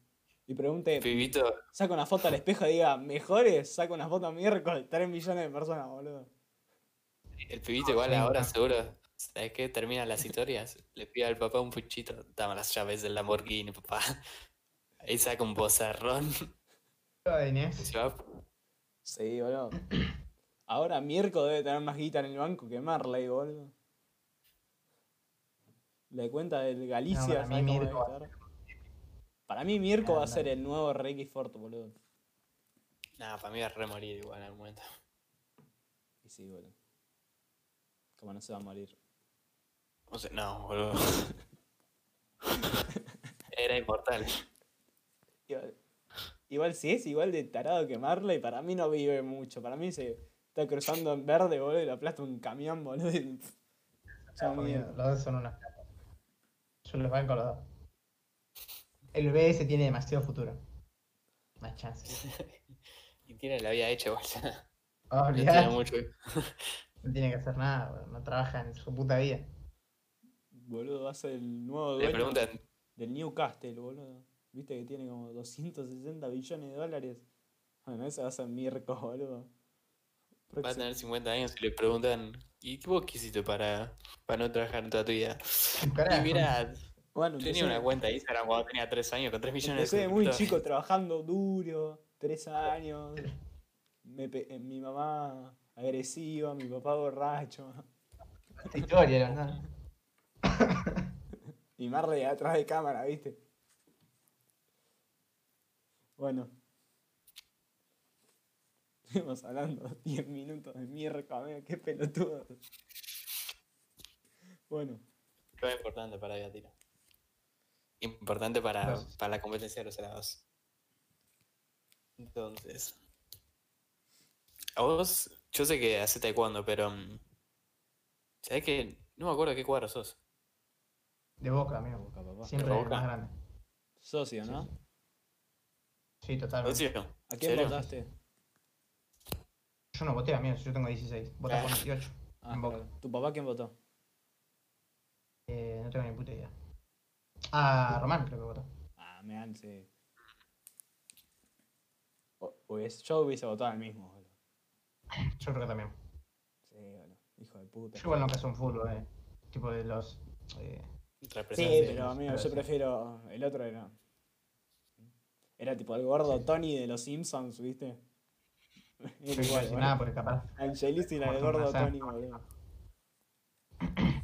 Y pregunte, Pibito, saca una foto al espejo y diga, mejores, saca una foto a miércoles, 3 millones de personas, boludo. El pibito igual sí, ahora seguro. ¿Sabes qué? Termina las historias. Le pide al papá un puchito. Dame las llaves del Lamborghini, papá. Ahí saca un bozarrón. Sí, boludo. Ahora Mirko debe tener más guita en el banco que Marley, boludo. La cuenta del Galicia, No, para mí ¿sabes cómo Mirko? Para mí Mirko va a Anda. ser el nuevo Ricky Ford, boludo. Nada, para mí va a remorir igual en algún momento. Y sí, boludo. Como no se va a morir. O sea, no, boludo. Era inmortal. Igual, igual si es igual de tarado que Marley, para mí no vive mucho. Para mí se está cruzando en verde, boludo, y le aplasta un camión, boludo. y- Los dos son unas capas. Yo los banco los dos. El BS tiene demasiado futuro. Más chances. Y tiene la vida hecha igual. Oh, No olvidate, tiene mucho. No tiene que hacer nada, boludo, no trabaja en su puta vida. Boludo, va a ser el nuevo Le dueño preguntan, del Newcastle, boludo. Viste que tiene como 260 billones de dólares. Bueno, ese va a ser Mirko, boludo. va a Próximo. tener 50 años y le preguntan, ¿y qué vos qué hiciste para, para no trabajar en toda tu vida? Carajo. Y mira, Bueno, tenía empecé, una cuenta de Instagram cuando tenía 3 años con 3 millones empecé de de muy chico trabajando duro, 3 años. Me pe- mi mamá agresiva, mi papá borracho. Esta historia, ¿no? Y Marley atrás de cámara, ¿viste? Bueno. Estuvimos hablando 10 minutos de mierda, amigo, qué pelotudo. Bueno, Lo importante para Gatira. Importante para, para la competencia de los helados. Entonces. A vos, yo sé que hace taekwondo, pero. mm, ¿Sabés que No me acuerdo qué cuadro sos. De boca, amigo. Boca, papá. Siempre ¿De Boca? más grande. Socio, ¿no? Sí, totalmente. ¿Socio? ¿A quién ¿Serio? votaste? Yo no voté, amigo, yo tengo 16. Vota Ah. con 18. Ah, En Boca. claro. ¿Tu papá quién votó? Eh, no tengo ni puta idea. Ah, Román creo que votó. Ah, me han, sí. O- hubiese- yo hubiese votado al mismo. Yo creo que también. Sí, boludo. Hijo de puta. Yo igual no caso un fútbol, eh. Tipo de los. Eh, Sí, pero amigo, yo prefiero. El otro era. Era tipo el gordo Tony de los Simpsons, ¿viste? Era no igual, decir boludo. nada porque capaz. Cortó gordo Tony, boludo.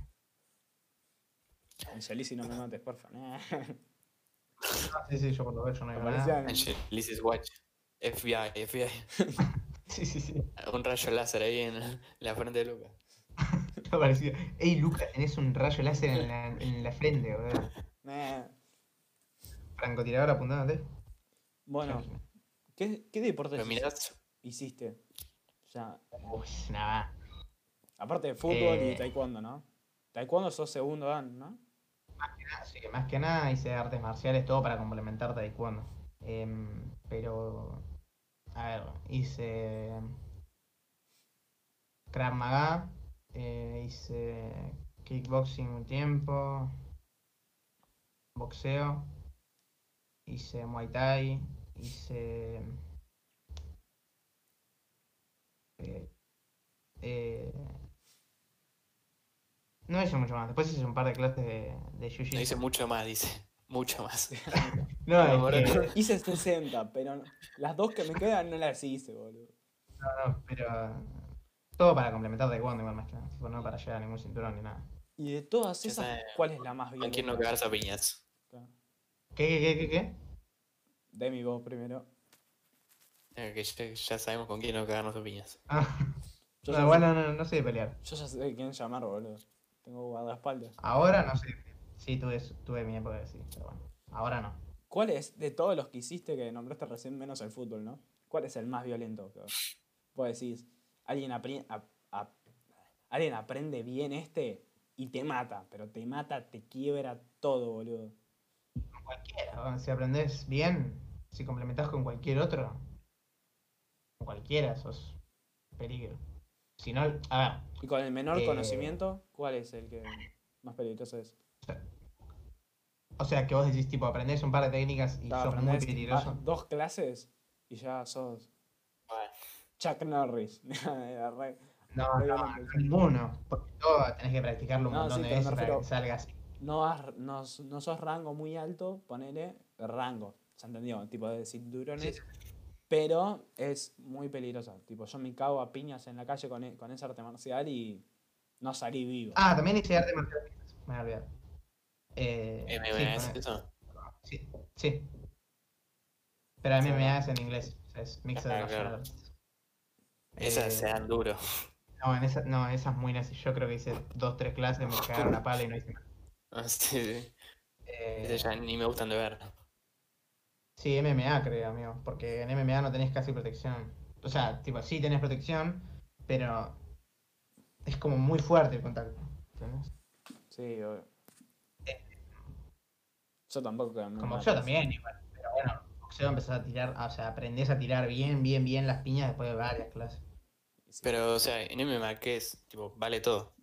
No me mates, porfa. Nah. Ah, sí, sí, yo por lo veo, yo no nada. Parecían- Angelicis Watch. FBI, FBI. Sí, sí, sí. Un rayo láser ahí en la frente de Lucas. Me parecía. Ey, Lucas, tenés un rayo láser en la, en la frente, boludo. Nah. Francotirador apuntándote. Bueno, ¿qué, qué deportes hiciste? O sea, Uy, nada. aparte de fútbol Eh. y taekwondo, ¿no? Taekwondo sos segundo dan, ¿no? Así que más que nada hice artes marciales, todo para complementar taekwondo. Em, pero. A ver, hice. Krav eh, hice kickboxing un tiempo, boxeo, hice muay thai, hice. eh, eh, no hice mucho más. Después hice un par de clases de, de jiu no dice mucho más, dice. Mucho más. No, es que-. Hice 60, pero las dos que me quedan no las hice, boludo. No, no, pero todo para complementar taekwondo igual más que nada, no para llegar a ningún cinturón ni nada. Y de todas esas, sé. ¿cuál es la más ¿Con quién no cagarse a piñas? ¿Qué, qué, qué, qué, qué? Demi, vos primero. Eh, Que ya, ya sabemos con quién no cagarnos a piñas. Ah, Yo, no, ya, bueno, no, no sé de pelear. yo ya sé quién llamar, boludo. Tengo guardaespaldas. Ahora no sé. Sí, tuve, tuve mi época de sí, pero bueno. Ahora no. ¿Cuál es, de todos los que hiciste que nombraste recién, menos el fútbol, ¿no? ¿Cuál es el más violento? Que vos decís, alguien, apri- a- a- alguien aprende bien este y te mata, pero te mata, te quiebra todo, boludo. Cualquiera, o si aprendes bien, si complementás con cualquier otro, con cualquiera sos peligro. Si no, a ver, Y con el menor Eh. conocimiento, ¿cuál es el que más peligroso es? O sea que vos decís tipo aprendés un par de técnicas y Ta, sos muy peligroso. va- dos clases y ya sos Bueno, Chuck Norris. No, no, no, ninguno. Porque todo tenés que practicarlo un No, montón sí, de veces para que salga así. no, has- no, no sos rango muy alto, ponele rango. ¿Se entendió? Tipo de cinturones. Pero es muy peligroso. Tipo, yo me cago a piñas en la calle con, e- con esa arte marcial y no salí vivo. Ah, también hice arte marcial. Me había olvidado. Eh, MMA es sí, eso. sí, sí. Pero Sí, MMA ¿verdad? es en inglés. o sea, Es Mixed Ah, claro. Esas Eh, se dan duro. No, en esa, no, esa es muy nazi. Yo creo que hice dos, tres clases, me cagaron la pala y no hice más. Ah, Sí, sí. Eh, Esas ya ni me gustan de ver. Sí, MMA creo, amigo, porque en MMA no tenés casi protección. O sea, tipo, sí tenés protección, pero es como muy fuerte el contacto. ¿entendés? Sí, obvio. Yo tampoco. Como yo también, igual. Pero bueno, boxeo empezás a tirar, o sea, aprendés a tirar bien, bien, bien las piñas después de varias clases. Pero, o sea, en MMA, ¿qué es? Tipo, vale todo.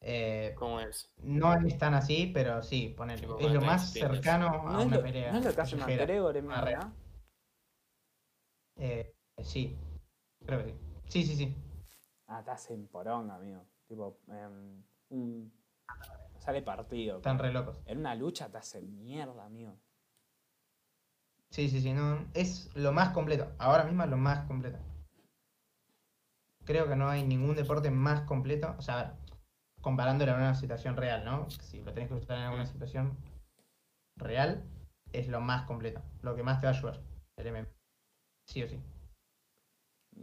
Eh, ¿Cómo es? no es tan así, pero sí, ponele. Tipo, Es lo más cercano a ¿No es, una lo, pelea. ¿No es lo que hace. McGregor en. MMA? Eh, sí, creo que sí. Sí, sí, sí. Ah, estás en poronga, amigo. Tipo, un- sale partido. Están re locos. En una lucha te hace mierda, amigo. Sí, sí, sí, no. Es lo más completo. Ahora mismo es lo más completo. Creo que no hay ningún deporte más completo. O sea, a ver, comparándolo a una situación real, ¿no? Si lo tenés que usar en alguna situación real, es lo más completo. Lo que más te va a ayudar. El MMA. Sí o sí.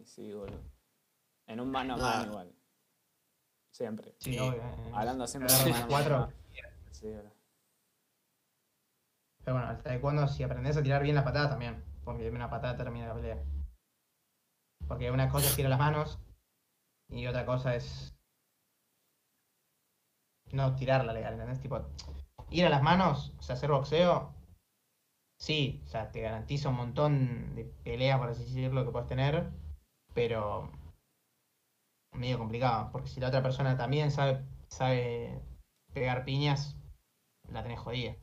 Sí, boludo. En un mano a Ah. mano igual. Siempre. Sí, Sí. obvio, eh, Hablando siempre de cuatro. Sí, boludo. Pero bueno, al taekwondo, si aprendes a tirar bien las patadas también. Porque una patada termina la pelea. Porque una cosa es tirar las manos y otra cosa es no tirarla legal, ¿entendés? Tipo, ir a las manos, o sea, hacer boxeo, sí, o sea, te garantiza un montón de peleas, por así decirlo, que puedes tener, pero medio complicado, porque si la otra persona también sabe, sabe pegar piñas, la tenés jodida.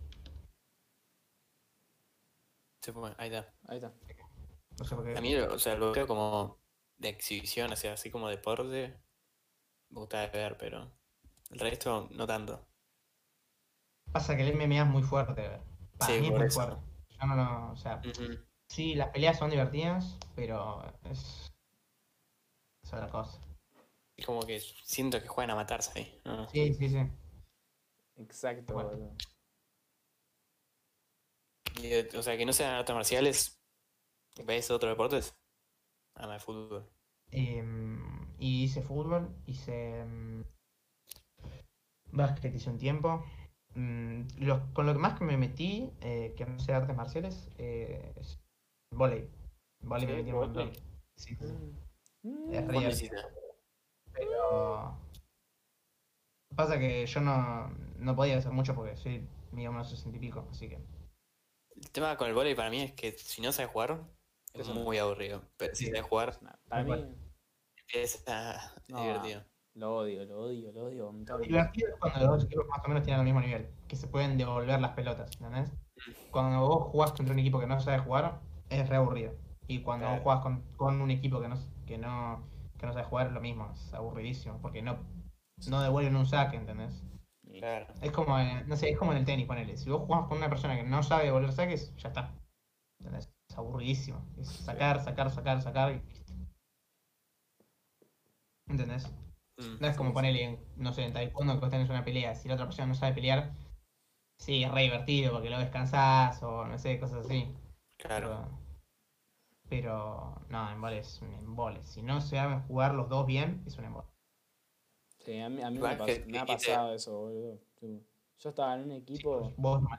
Se fue, ahí está. Ahí está. No sé por qué. A mí, o sea, lo veo como de exhibición, o sea, así como deporte. Me gusta ver, pero el resto no tanto. Pasa que el MMA es muy fuerte, ver. Para Sí, mí es muy eso. fuerte. Yo no lo, o sea, Ujú. sí, las peleas son divertidas, pero es, es otra cosa. Es como que siento que juegan a matarse ahí. ¿no? Sí, sí, sí. Exacto, Bueno. boludo. Y, eh, o sea, que no sean artes marciales. ¿Ves otros deportes? Ah, no, el fútbol. Em, y hice fútbol, hice em, básquet, hice un tiempo. Mm, lo- con lo que más que me metí, eh, que no sé artes marciales, eh, es volei. Volei me metí un vóley. montón. Sí, sí. Mm. Es Pero pasa que yo no, no podía hacer mucho porque soy medio unos sesenta y pico, así que El tema con el vóley para mí es que si no sabes jugar, es muy aburrido. Pero si Sí. sabes jugar, Para mí, es No. divertido. lo odio, lo odio, lo odio lo divertido es cuando los dos equipos más o menos tienen el mismo nivel, que se pueden devolver las pelotas, ¿entendés? Cuando vos jugás contra un equipo que no sabe jugar, es re aburrido. Y cuando Claro. vos jugás con, con un equipo que no, que no que no sabe jugar, es lo mismo, es aburridísimo, porque no, no devuelven un saque, ¿entendés? Claro. Es como, en- no sé, es como en el tenis, ponele. Si vos jugás con una persona que no sabe devolver saques, ya está. ¿Entendés? Es aburridísimo. Es sacar, sacar, sacar, sacar y. ¿Entendés? Mm. No es como ponerle, en, no sé, en taekwondo que vos tenés una pelea. Si la otra persona no sabe pelear, sí, es re divertido porque lo descansás o no sé, cosas así. Claro. Pero, pero no, en vole es un embole. Si no se saben jugar los dos bien, es un embole. Sí, a mí, a mí me, pas- ha pasado eso, boludo. Yo estaba en un equipo, Vos, mal.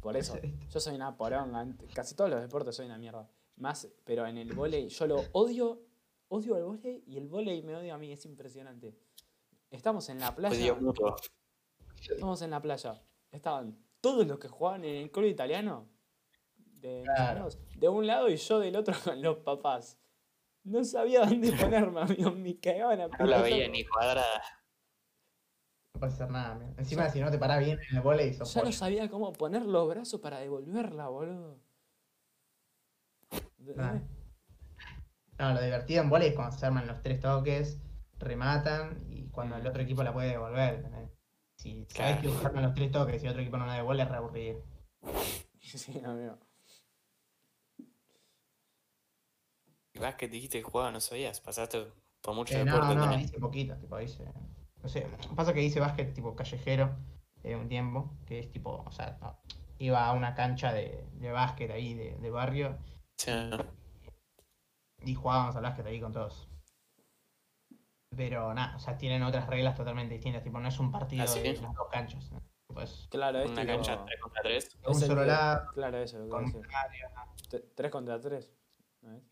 por eso, yo soy una poronga. Casi todos los deportes soy una mierda. Más, pero en el vóley, yo lo odio, odio al vóley y el vóley me odia a mí, es impresionante. Estamos en la playa. Odio. Estamos en la playa. Estaban todos los que jugaban en el club italiano. De, Claro. un lado y yo del otro con los papás. No sabía dónde ponerme, amigo. Me cagaban a No la veía ni cuadrada. No puede hacer nada. mira. Encima, si no te parás bien en el volei, sos Ya no pollo. sabía cómo poner los brazos para devolverla, boludo. Nah. No, lo divertido en volei es cuando se arman los tres toques, rematan y cuando el otro equipo la puede devolver. Si sabes Claro. que usaron los tres toques y otro equipo no la devuelve, es re aburrido. Sí, amigo. Y vas que dijiste que jugaba, no sabías. Pasaste por mucho Eh, no, deporte no, también. hice poquito, tipo, hice. No sé, pasa que hice básquet tipo callejero eh, un tiempo, que es tipo, o sea, no, iba a una cancha de, de básquet ahí de, de barrio Sí. y jugábamos al básquet ahí con todos. Pero nada, o sea, tienen otras reglas totalmente distintas, tipo, no es un partido ¿Ah, sí? de las dos canchas, ¿no? Tipo, es Claro, es Una tipo- cancha 3 contra 3. un solo lado, Claro, eso, lo que con decía. un área. T- Tres contra tres. ¿no es?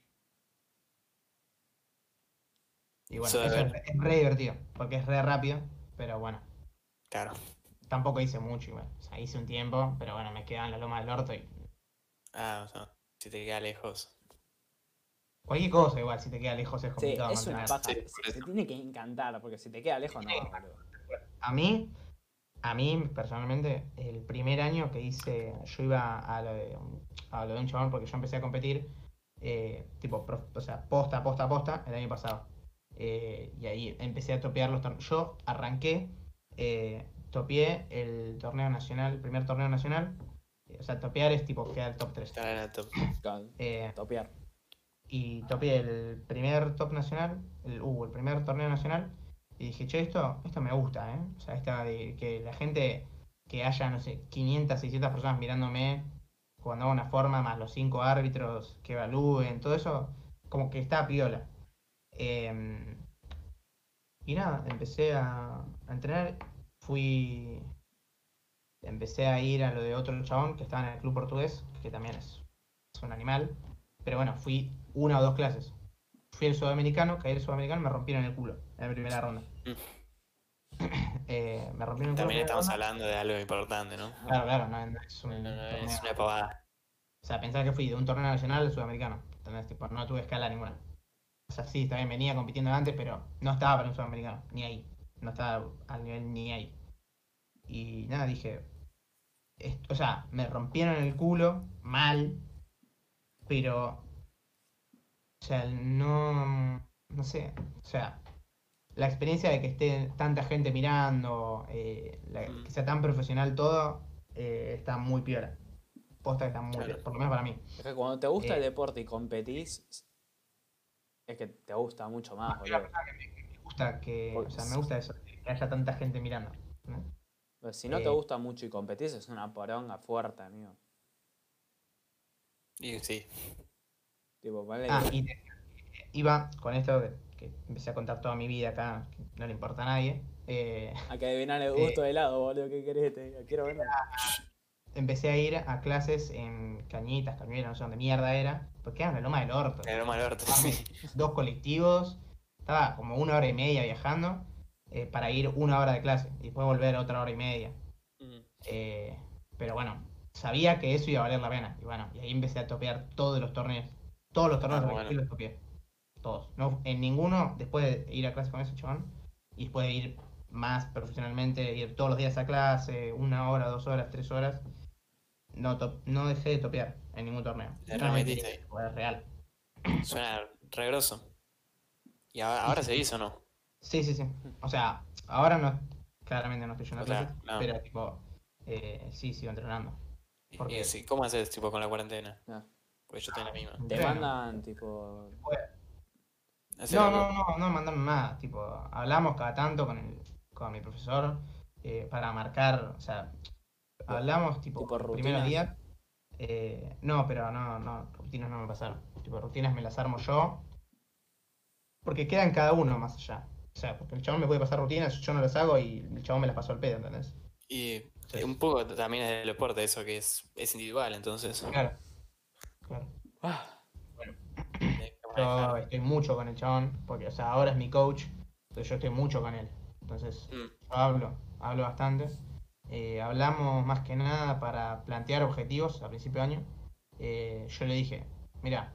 Y bueno, Eso es, re divertido, porque es re rápido, pero bueno, Claro. tampoco hice mucho igual. O sea, hice un tiempo, pero bueno, me quedaba en la loma del orto y Ah, o sea, si te queda lejos. cualquier cosa igual, si te queda lejos es Sí, complicado es una paja. Sí, se, tiene que encantar, porque si te queda lejos, no, boludo. A mí, a mí personalmente, el primer año que hice, yo iba a lo de un, a lo de un chabón porque yo empecé a competir, eh, tipo, prof- o sea, posta, posta, posta, el año pasado. Eh, y ahí empecé a topear los torneos. Yo arranqué, eh, topeé el torneo nacional, el primer torneo nacional. O sea, topear es tipo quedar top 3. Estar en el top. Claro, Eh, Topear. y topé el primer top nacional, el, uh, el primer torneo nacional, y dije, che, esto, esto me gusta, ¿eh? O sea, esta de que la gente, que haya, no sé, 500, 600 personas mirándome cuando hago una forma, más los cinco árbitros que evalúen, todo eso, como que está piola. Em, y nada, empecé a, a entrenar, fui, empecé a ir a lo de otro chabón que estaba en el club portugués, que también es, es un animal. Pero bueno, fui una o dos clases. Fui el sudamericano, caí el sudamericano, me rompieron el culo en la primera ronda. eh, me rompieron el culo. También estamos hablando de algo importante, ¿no? Claro, claro, no, no es un No, no, no, torneo. es una pavada. O sea, pensaba que fui de un torneo nacional al sudamericano. ¿Entendés? Tipo, no tuve escala ninguna. O sea, sí, también venía compitiendo antes, pero no estaba para un sudamericano, ni ahí. No estaba al nivel ni ahí. Y nada, dije. o sea, me rompieron el culo, mal, pero. O sea, no. No sé. O sea, la experiencia de que esté tanta gente mirando, eh, la- Mm. que sea tan profesional todo, eh, está muy piola. Posta que está muy Claro. piola, por lo menos para mí. Es que cuando te gusta Eh. el deporte y competís, es que te gusta mucho más, Pero boludo. me gusta que, o sea, me gusta eso, que haya tanta gente mirando. ¿no? Pues si no te Eh. gusta mucho y competís, es una poronga fuerte, amigo. Y sí. Tipo, Ah, que- y te- iba con esto que, que empecé a contar toda mi vida acá, que no le importa a nadie. eh, Hay que adivinar el gusto de helado, boludo. ¿Qué querés? Te diga? quiero ver. Empecé a ir a clases en Cañitas, Cañuelas, no sé dónde mierda era, porque era la loma del orto. Era mal orto, Tomarme sí. Dos colectivos, estaba como una hora y media viajando eh, para ir una hora de clase y después volver otra hora y media. Mm. Eh, pero bueno, sabía que eso iba a valer la pena. Y bueno, y ahí empecé a topear todos los torneos. Todos los torneos Ah, bueno. los topeé. Todos. No, en ninguno, después de ir a clase con ese chabón, y después de ir más profesionalmente, ir todos los días a clase, una hora, dos horas, tres horas, no, to- no dejé de topear en ningún torneo. Le No, remetiste es- es real. Suena re grosso. ¿Y ahora, ahora se hizo o no? Sí, sí, sí. O sea, ahora no, claramente no estoy yendo a O sea, clases, no. pero tipo, eh, sí, sigo entrenando. Y- ¿Por y sí, ¿Cómo haces tipo con la cuarentena? Ah. Porque yo estoy en la misma. Te mandan, tipo. No, no, no, no mandaron nada. Tipo, hablamos cada tanto con, el, con mi profesor eh, para marcar, o sea, hablamos tipo, Tipo primeros días. eh, no, pero no, no, rutinas no me pasaron. Tipo, rutinas me las armo yo. Porque quedan cada uno más allá. O sea, porque el chabón me puede pasar rutinas, yo no las hago y el chabón me las pasó al pedo, ¿entendés? Y Sí. un poco también es del deporte eso que es, es individual, entonces. Claro. Claro. Ah, que Yo estoy mucho con el chabón, porque, o sea, ahora es mi coach, entonces yo estoy mucho con él. Entonces, Mm, Yo hablo, hablo bastante. Eh, hablamos más que nada para plantear objetivos a principio de año. Eh, yo le dije, mira,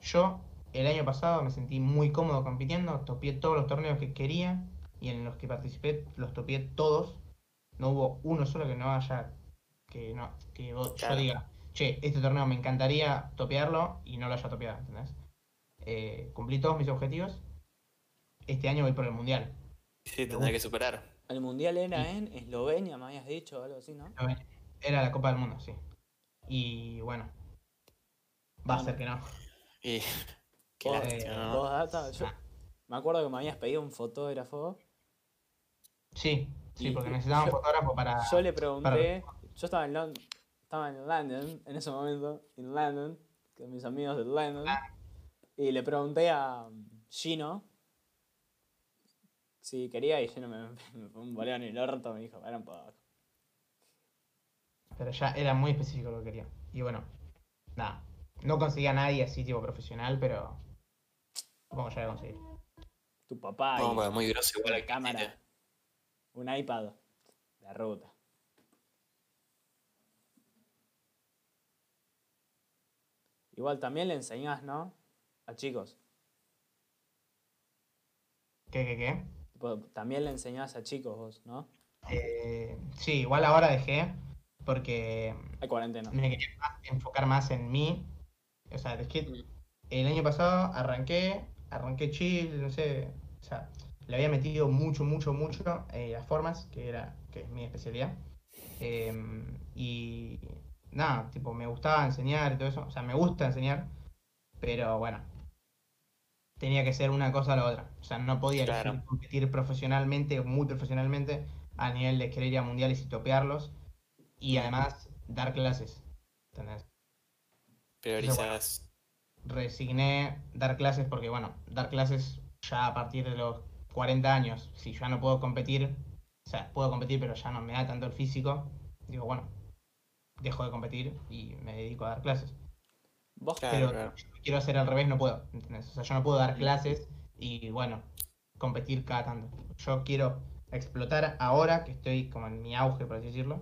yo el año pasado me sentí muy cómodo compitiendo, topié todos los torneos que quería y en los que participé los topié todos. No hubo uno solo que no haya, que no, que vos- Claro. yo diga, che, este torneo me encantaría topearlo y no lo haya topeado, ¿entendés? Eh, cumplí todos mis objetivos. Este año voy por el mundial. Sí, tendré que superar. El mundial era en Eslovenia, me habías dicho, o algo así, ¿no? Era la Copa del Mundo, sí. Y bueno, va a ser que no. Y qué Vos- lástima, eh, ¿no? Data, yo me acuerdo que me habías pedido un fotógrafo. Sí, sí, porque necesitaba un fotógrafo para. Yo le pregunté, yo estaba en London, estaba en London en ese momento, en London, con mis amigos de London, y le pregunté a Gino si quería y Gino me, me fue un boleo en el orto, me dijo, para un poco. Pero ya era muy específico lo que quería. Y bueno, nada. No conseguía a nadie así tipo profesional, pero. Supongo que ya voy a conseguir. Tu papá No, y muy grosso igual la cámara, un iPad, la ruta. Igual también le enseñás, ¿no? A chicos. ¿Qué, qué, qué? También le enseñás a chicos vos, ¿no? Eh, sí, igual ahora dejé porque Hay cuarentena. me quería más- enfocar más en mí. O sea, es que Mm. el año pasado arranqué, arranqué chill, no sé. O sea, le había metido mucho, mucho, mucho eh, a formas, que era que es mi especialidad. Em, y nada, tipo, me gustaba enseñar y todo eso. O sea, me gusta enseñar, pero bueno, tenía que ser una cosa o la otra. O sea, no podía Claro. competir profesionalmente, muy profesionalmente, a nivel de querer ir a mundiales y topearlos. Y además dar clases. ¿Entendés? Priorizas. resigné dar clases porque, bueno, dar clases ya a partir de los 40 años, si ya no puedo competir, o sea, puedo competir, pero ya no me da tanto el físico, digo, bueno, dejo de competir y me dedico a dar clases. Vos Claro, pero claro. si quiero hacer al revés, no puedo, ¿entendés? O sea, yo no puedo dar clases y, bueno, competir cada tanto. Yo quiero explotar ahora, que estoy como en mi auge, por así decirlo.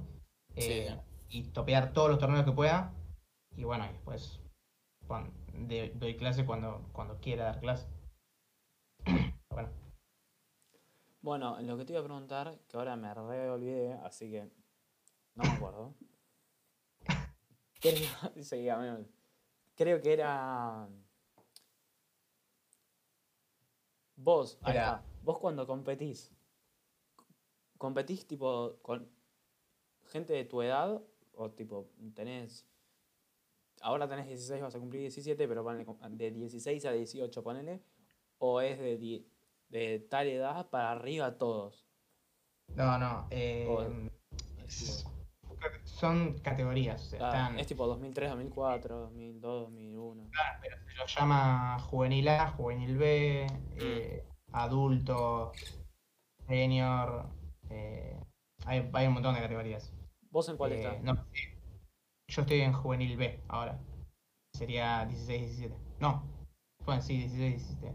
eh, Sí. Y topear todos los torneos que pueda. Y bueno, y después de- doy clase cuando, cuando quiera dar clase. bueno, Bueno, lo que te iba a preguntar, que ahora me re olvidé, así que no me acuerdo. Creo, sí, amigo. Creo que era. Vos, ahí Era- está. Vos cuando competís, ¿competís tipo con gente de tu edad? O tipo, tenés. Ahora tenés 16, vas a cumplir 17, pero ponele com- de 16 a 18, ponele. O es de, de tal edad para arriba todos. no, no. eh, es- son categorías. o sea, están- es tipo 2003, 2004, 2002, 2001. pero se lo llama juvenil A, juvenil B, eh, adulto, senior. eh, hay, hay un montón de categorías. ¿Vos en cuál Eh, estás? no, yo estoy en juvenil B ahora. Sería 16, 17. No, bueno, sí, 16, 17.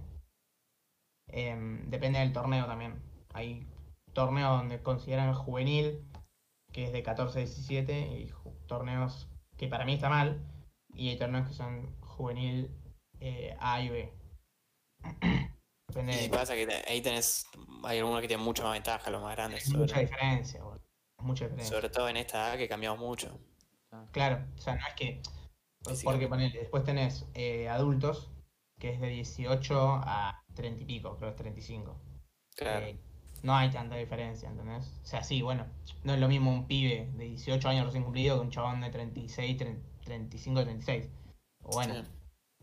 Em, depende del torneo también. Hay torneos donde consideran juvenil, que es de 14 a 17, y torneos que para mí está mal, y hay torneos que son juvenil eh, A y B. Depende Y de pasa que ahí tenés, hay algunos que tienen mucha más ventaja, los más grandes, hay mucha sobre, diferencia, boludo, mucha diferencia. sobre todo en esta edad que cambiamos mucho. Claro, o sea, no es que. Porque ponele, después tenés eh, adultos, que es de 18 a 30 y pico, creo que es 35. Claro. Eh, no hay tanta diferencia, ¿entendés? O sea, sí, bueno, no es lo mismo un pibe de 18 años recién cumplido que un chabón de 36, 30, 35, 36. O bueno, Sí.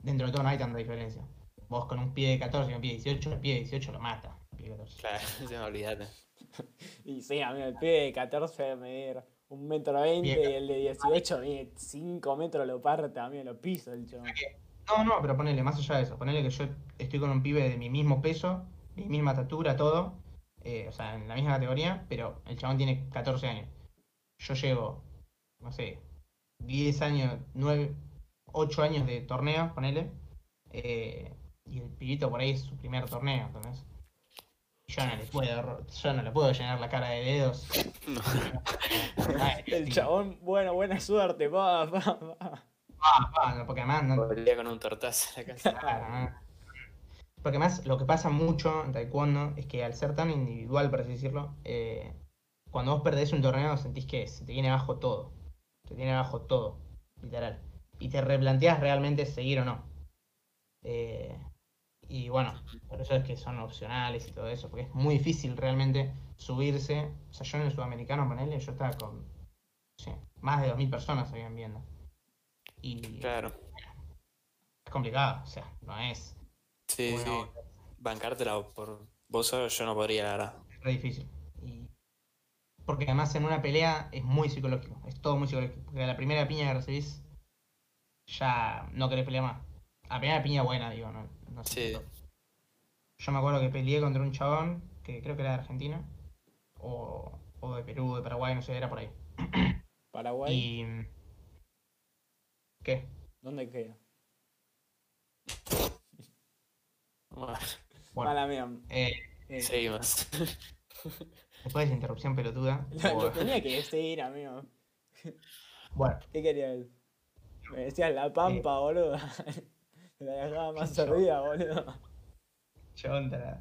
dentro de todo no hay tanta diferencia. Vos con un pibe de 14 y un pibe de 18, el pibe de 18 lo mata. el pibe de 14. Claro, se me olvidate. Y sí, amigo, el pibe de 14 debe medir un metro veinte y el de 18 mide 5 metros, lo parte, amigo, lo piso el chabón. No, no, pero ponele, más allá de eso, ponele que yo estoy con un pibe de mi mismo peso, mi misma estatura, todo, eh, o sea, en la misma categoría, pero el chabón tiene 14 años. Yo llevo, no sé, 10 años, 9, 8 años de torneo, ponele, eh, y el pibito por ahí es su primer torneo, entonces. Yo no le puedo, yo no le puedo llenar la cara de dedos. No. Ay, El chabón, bueno, buena suerte, pa, pa, pa. Ah, ah, no, porque además no, Volvía con un tortazo a la casa. Claro, ¿no? Porque más lo que pasa mucho en taekwondo es que al ser tan individual, por así decirlo, eh, cuando vos perdés un torneo sentís que se te viene abajo todo. Te viene abajo todo, literal. Y te replanteas realmente seguir o no. Eh, y bueno, por eso es que son opcionales y todo eso, porque es muy difícil realmente subirse. O sea, yo en el sudamericano, ponele, yo estaba con no sé, más de 2.000 personas habían viendo. Y Claro. es complicado, o sea, no es. Sí, Bueno. sí. Bancártela por vos solo yo no podría, la verdad. Es re difícil. Y... Porque además en una pelea es muy psicológico, es todo muy psicológico. Porque a la primera piña que recibís, ya no querés pelear más. A la primera piña buena, digo, no, no sé. Sí. Yo me acuerdo que peleé contra un chabón, que creo que era de Argentina, o, o de Perú, de Paraguay, no sé, era por ahí. Paraguay, Y... ¿Qué? ¿dónde queda? Bueno, Bueno, Mala mía. eh, eh, seguimos. después de esa interrupción pelotuda. Lo, lo tenía que decir, amigo. Bueno, ¿Qué quería él? Me decías la pampa, boludo. La dejaba más servida, boludo. Chabón tarado.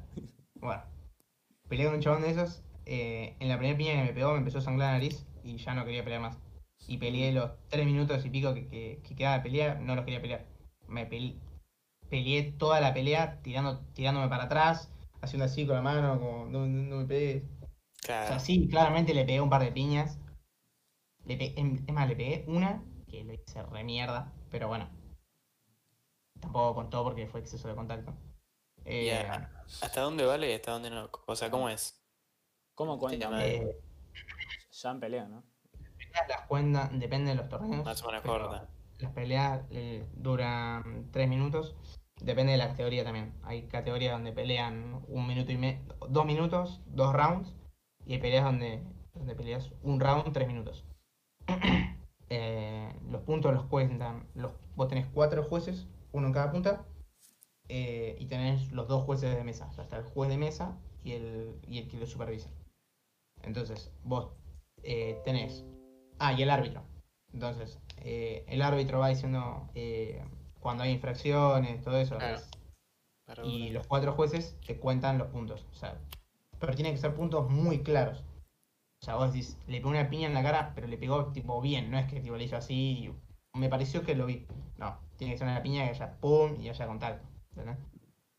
Bueno, peleé con un chabón de esos. eh, en la primera piña que me pegó me empezó a sangrar la nariz y ya no quería pelear más. Y peleé los tres minutos y pico que, que, que quedaba de pelea, no los quería pelear. Me peleé, peleé toda la pelea tirando, tirándome para atrás, haciendo así con la mano, como no, no- no me pegues. O Claro. sea, sí, claramente le pegué un par de piñas. Le pe- em- es más, le pegué una que lo hice re mierda, pero bueno. Tampoco contó porque fue exceso de contacto. Eh. ¿Hasta dónde vale y hasta dónde no? O sea, ¿cómo es? ¿Cómo cuenta? llama? eh, Ya en pelea, ¿no? peleas las cuentan, depende de los torneos. Más o menos corta. Las peleas eh, duran 3 minutos. Depende de la categoría también. Hay categorías donde pelean un minuto y medio, dos minutos, dos rounds. Y hay peleas donde, donde peleas un round, tres minutos. Eh, los puntos los cuentan. Los, vos tenés cuatro jueces, uno en cada punta. eh, y tenés los dos jueces de mesa. O sea, está el juez de mesa y el, y el que lo supervisa. Entonces, vos eh, tenés. Ah, y el árbitro. Entonces, el árbitro va diciendo cuando hay infracciones, todo eso. Claro. y los cuatro jueces te cuentan los puntos. O sea, pero tienen que ser puntos muy claros. O sea, vos decís, le pegó una piña en la cara, pero le pegó tipo bien, no es que tipo, le hizo así y me pareció que lo vi. No, tiene que ser una piña que haya pum y haya contacto. ¿entendés?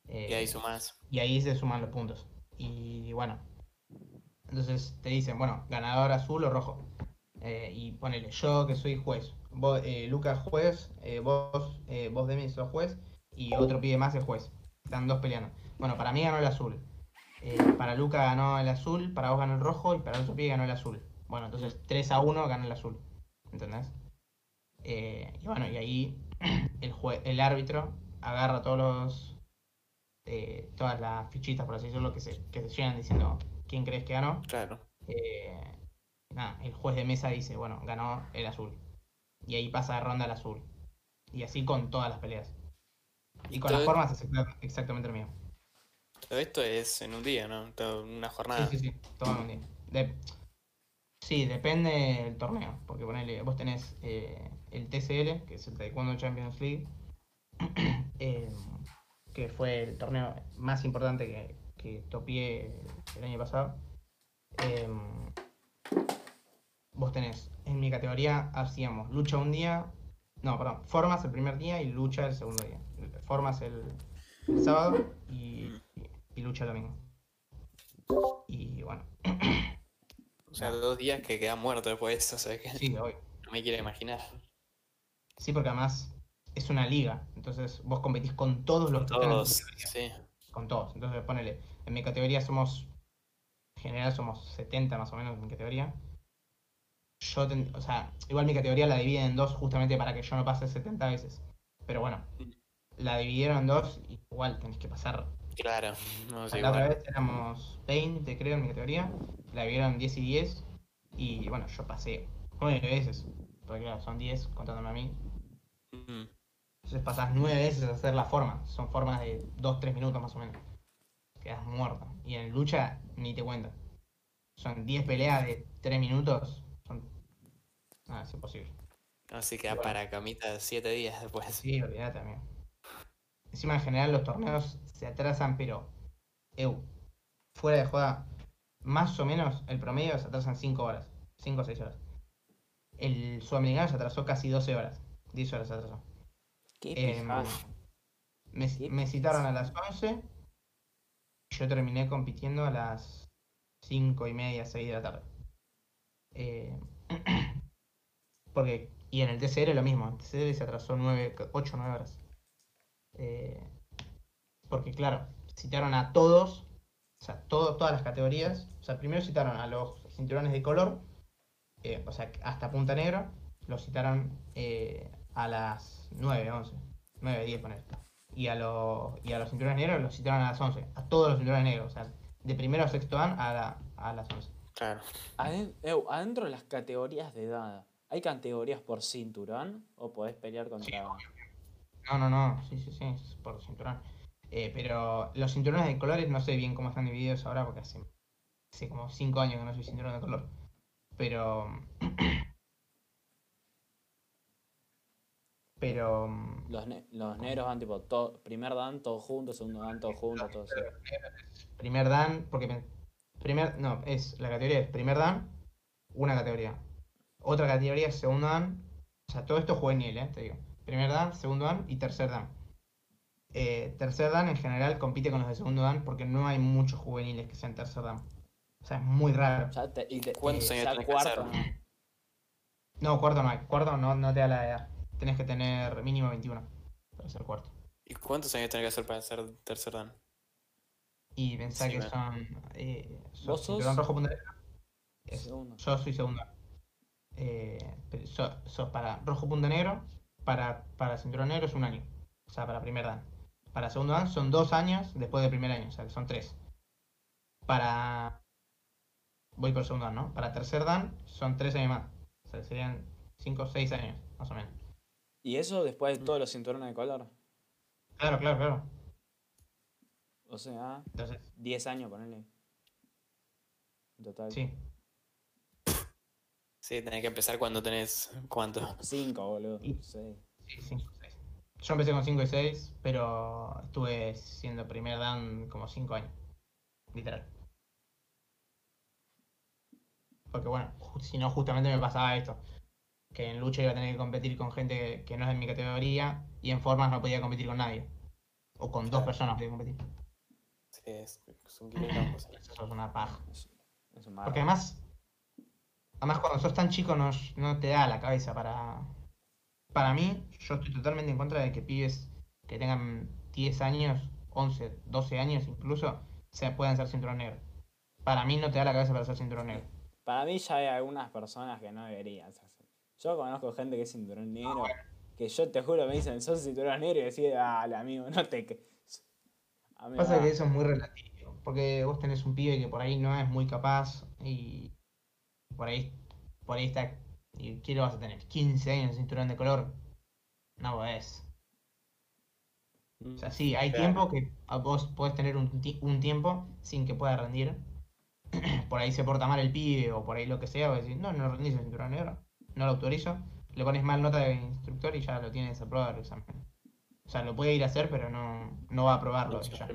Eh, Y ahí sumás. y ahí se suman los puntos. Y bueno, entonces te dicen, bueno, ganador azul o rojo. Eh, y ponele, yo que soy juez, vos, eh, Lucas juez, eh, vos, eh, vos Demi sos juez y otro pide más es juez. Están dos peleando. Bueno, para mí ganó el azul. Eh, para Luca ganó el azul, para vos ganó el rojo y para el otro pie ganó el azul. Bueno, entonces 3 a 1 ganó el azul. ¿Entendés? Eh, y bueno, y ahí el, jue- el árbitro agarra todos los todas las fichitas, por así decirlo, que se, que se llenan diciendo quién crees que ganó. Claro. Eh, nada, el juez de mesa dice, bueno, ganó el azul. Y ahí pasa de ronda el azul. Y así con todas las peleas. Y con las formas es exacta- exactamente lo mismo. Todo esto es en un día, ¿no? Todo- una jornada. Sí, sí, sí, todo en un día. De- sí, depende del torneo, porque ponele, vos tenés eh, el TCL, que es el Taekwondo Champions League, eh, que fue el torneo más importante que, que topié el año pasado. Eh, vos tenés, en mi categoría hacíamos lucha un día, no, perdón, formas el primer día y lucha el segundo día. Formas el, el sábado y, y lucha el domingo. Y bueno, O sea, dos días que quedan muertos después de eso, ¿sabes qué? sí, hoy. No me quiero imaginar. Sí, porque además es una liga, entonces vos competís con todos los que están en tu Todos, sí. con todos. Entonces ponele, en mi categoría somos, en general somos 70 más o menos en mi categoría. Yo, ten- o sea, igual mi categoría la dividen en dos justamente para que yo no pase 70 veces. Pero bueno, la dividieron en dos y igual tenés que pasar. Claro. No sé, la otra vez éramos 20 creo en mi categoría, la dividieron en 10 y 10 y bueno, yo pasé 9 veces. Porque claro, son 10 contándome a mí, Mm. Entonces pasás nueve veces a hacer la forma. Son formas de 2-3 minutos más o menos. Quedas muerto. Y en lucha ni te cuento. Son 10 peleas de 3 minutos. Nada, es imposible. Así queda Bueno. para camita siete días después. Sí, olvídate también. Encima en general los torneos se atrasan, pero. Eu, fuera de joda, más o menos el promedio se atrasan 5 horas. 5 o 6 horas. El sudamericano se atrasó casi 12 horas. 10 horas se atrasó. Qué pijada. me, ¿Qué me citaron a las 11. y Yo terminé compitiendo a las 5 y media, 6 de la tarde. Eh, porque, y en el TCR lo mismo, el TCR se atrasó 9, 8 o 9 horas. Eh, porque claro, citaron a todos, o sea, todo- todas las categorías. O sea, primero citaron a los cinturones de color, eh, o sea, hasta punta negra, los citaron eh, a las 9, 11, 9, 10 poner. Y a, los y a los cinturones negros los citaron a las 11, a todos los cinturones negros, o sea, de primero a sexto dan a, la- a las 11. Claro. Aden- eu, adentro de las categorías de edad, ¿hay categorías por cinturón o podés pelear contra.? No, no, no, sí, sí, sí, es por cinturón. Eh, pero los cinturones de colores no sé bien cómo están divididos ahora porque hace, hace como 5 años que no soy cinturón de color. Pero. Pero. los, ne- los negros van tipo to- primer dan todos juntos, segundo dan todos juntos, todo así. Primer dan, porque primer, no, es la categoría es primer dan, una categoría. Otra categoría es segundo dan, o sea, todo esto es juvenil, eh, te digo. Primer dan, segundo dan y tercer dan. Eh, tercer dan en general compite con los de segundo dan porque no hay muchos juveniles que sean tercer dan. O sea, es muy raro. Ya te- y te- ¿Cuántos eh, años tenés que cuarto, hacer? No, cuarto no hay. Cuarto no, no te da la edad. Tenés que tener mínimo 21 para ser cuarto. ¿Y cuántos años tenés que hacer para ser tercer dan? Y pensá Sí, que son. Eh, sos ¿Vos sos? rojo punta Segundo. Yo soy segundo. Eh, so- para rojo punta negro, para, para cinturón negro es un año. O sea, para primer dan. Para segundo dan son dos años después del primer año, o sea, que son tres. Para. Voy por segundo dan, ¿no? Para tercer dan son tres años más. O sea, serían cinco o seis años, más o menos. ¿Y eso después de todos los cinturones de color? Claro, claro, claro. O sea, Entonces, 10 años, ponele. En total. sí. Sí, tenés que empezar cuando tenés. ¿Cuánto? 5, boludo. Y- Sí. Sí, 5 y 6. Yo empecé con 5 y 6, pero estuve siendo primer dan como 5 años. Literal. Porque bueno, si no, justamente me pasaba esto. Que en lucha iba a tener que competir con gente que, no es de mi categoría y en formas no podía competir con nadie. O con dos personas podía competir. Sí, es, es un quilombo. Eso es una paja. Es, es un Porque además, además cuando sos tan chico no, no te da la cabeza para... Para mí, yo estoy totalmente en contra de que pibes que tengan 10 años, 11, 12 años incluso, se puedan ser cinturón negro. Para mí no te da la cabeza para ser cinturón negro. Para mí ya hay algunas personas que no deberían ser. Yo conozco gente que es cinturón negro, que yo te juro me dicen, sos cinturón negro y decís, dale amigo, no te... que-". Amigo, Pasa ah, que eso es muy relativo, porque vos tenés un pibe que por ahí no es muy capaz y por ahí, por ahí está, y ¿qué lo vas a tener? 15 años de cinturón de color. No podés. O sea, sí, hay Claro. tiempo que vos podés tener un, un tiempo sin que pueda rendir. por ahí se porta mal el pibe o por ahí lo que sea, vos decís, no, no rendís el cinturón negro, no lo autorizo. Le pones mal nota de instructor y ya lo tienes aprobado el examen. O sea, lo puede ir a hacer, pero no, no va a aprobarlo ya.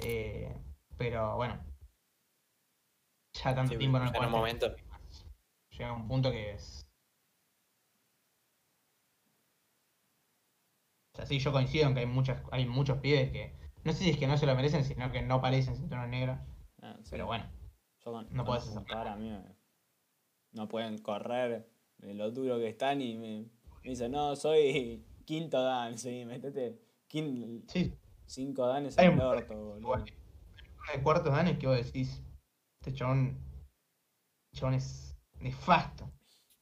Eh, pero bueno, ya tanto Sí, tiempo no en un puedes momento. Llega un punto que es. O sea, sí, yo coincido en que hay muchas, hay muchos pibes que. No sé si es que no se lo merecen, sino que no parecen cinturón negro. ah, sí. Pero bueno, Yo con, no par a mí me- no pueden correr de lo duro que están y me, me dicen, no, soy quinto dan, sí, metete quin- sí, cinco danes en el orto, boludo. de cuartos dan es que vos decís. Este chabón. Chabón es nefasto.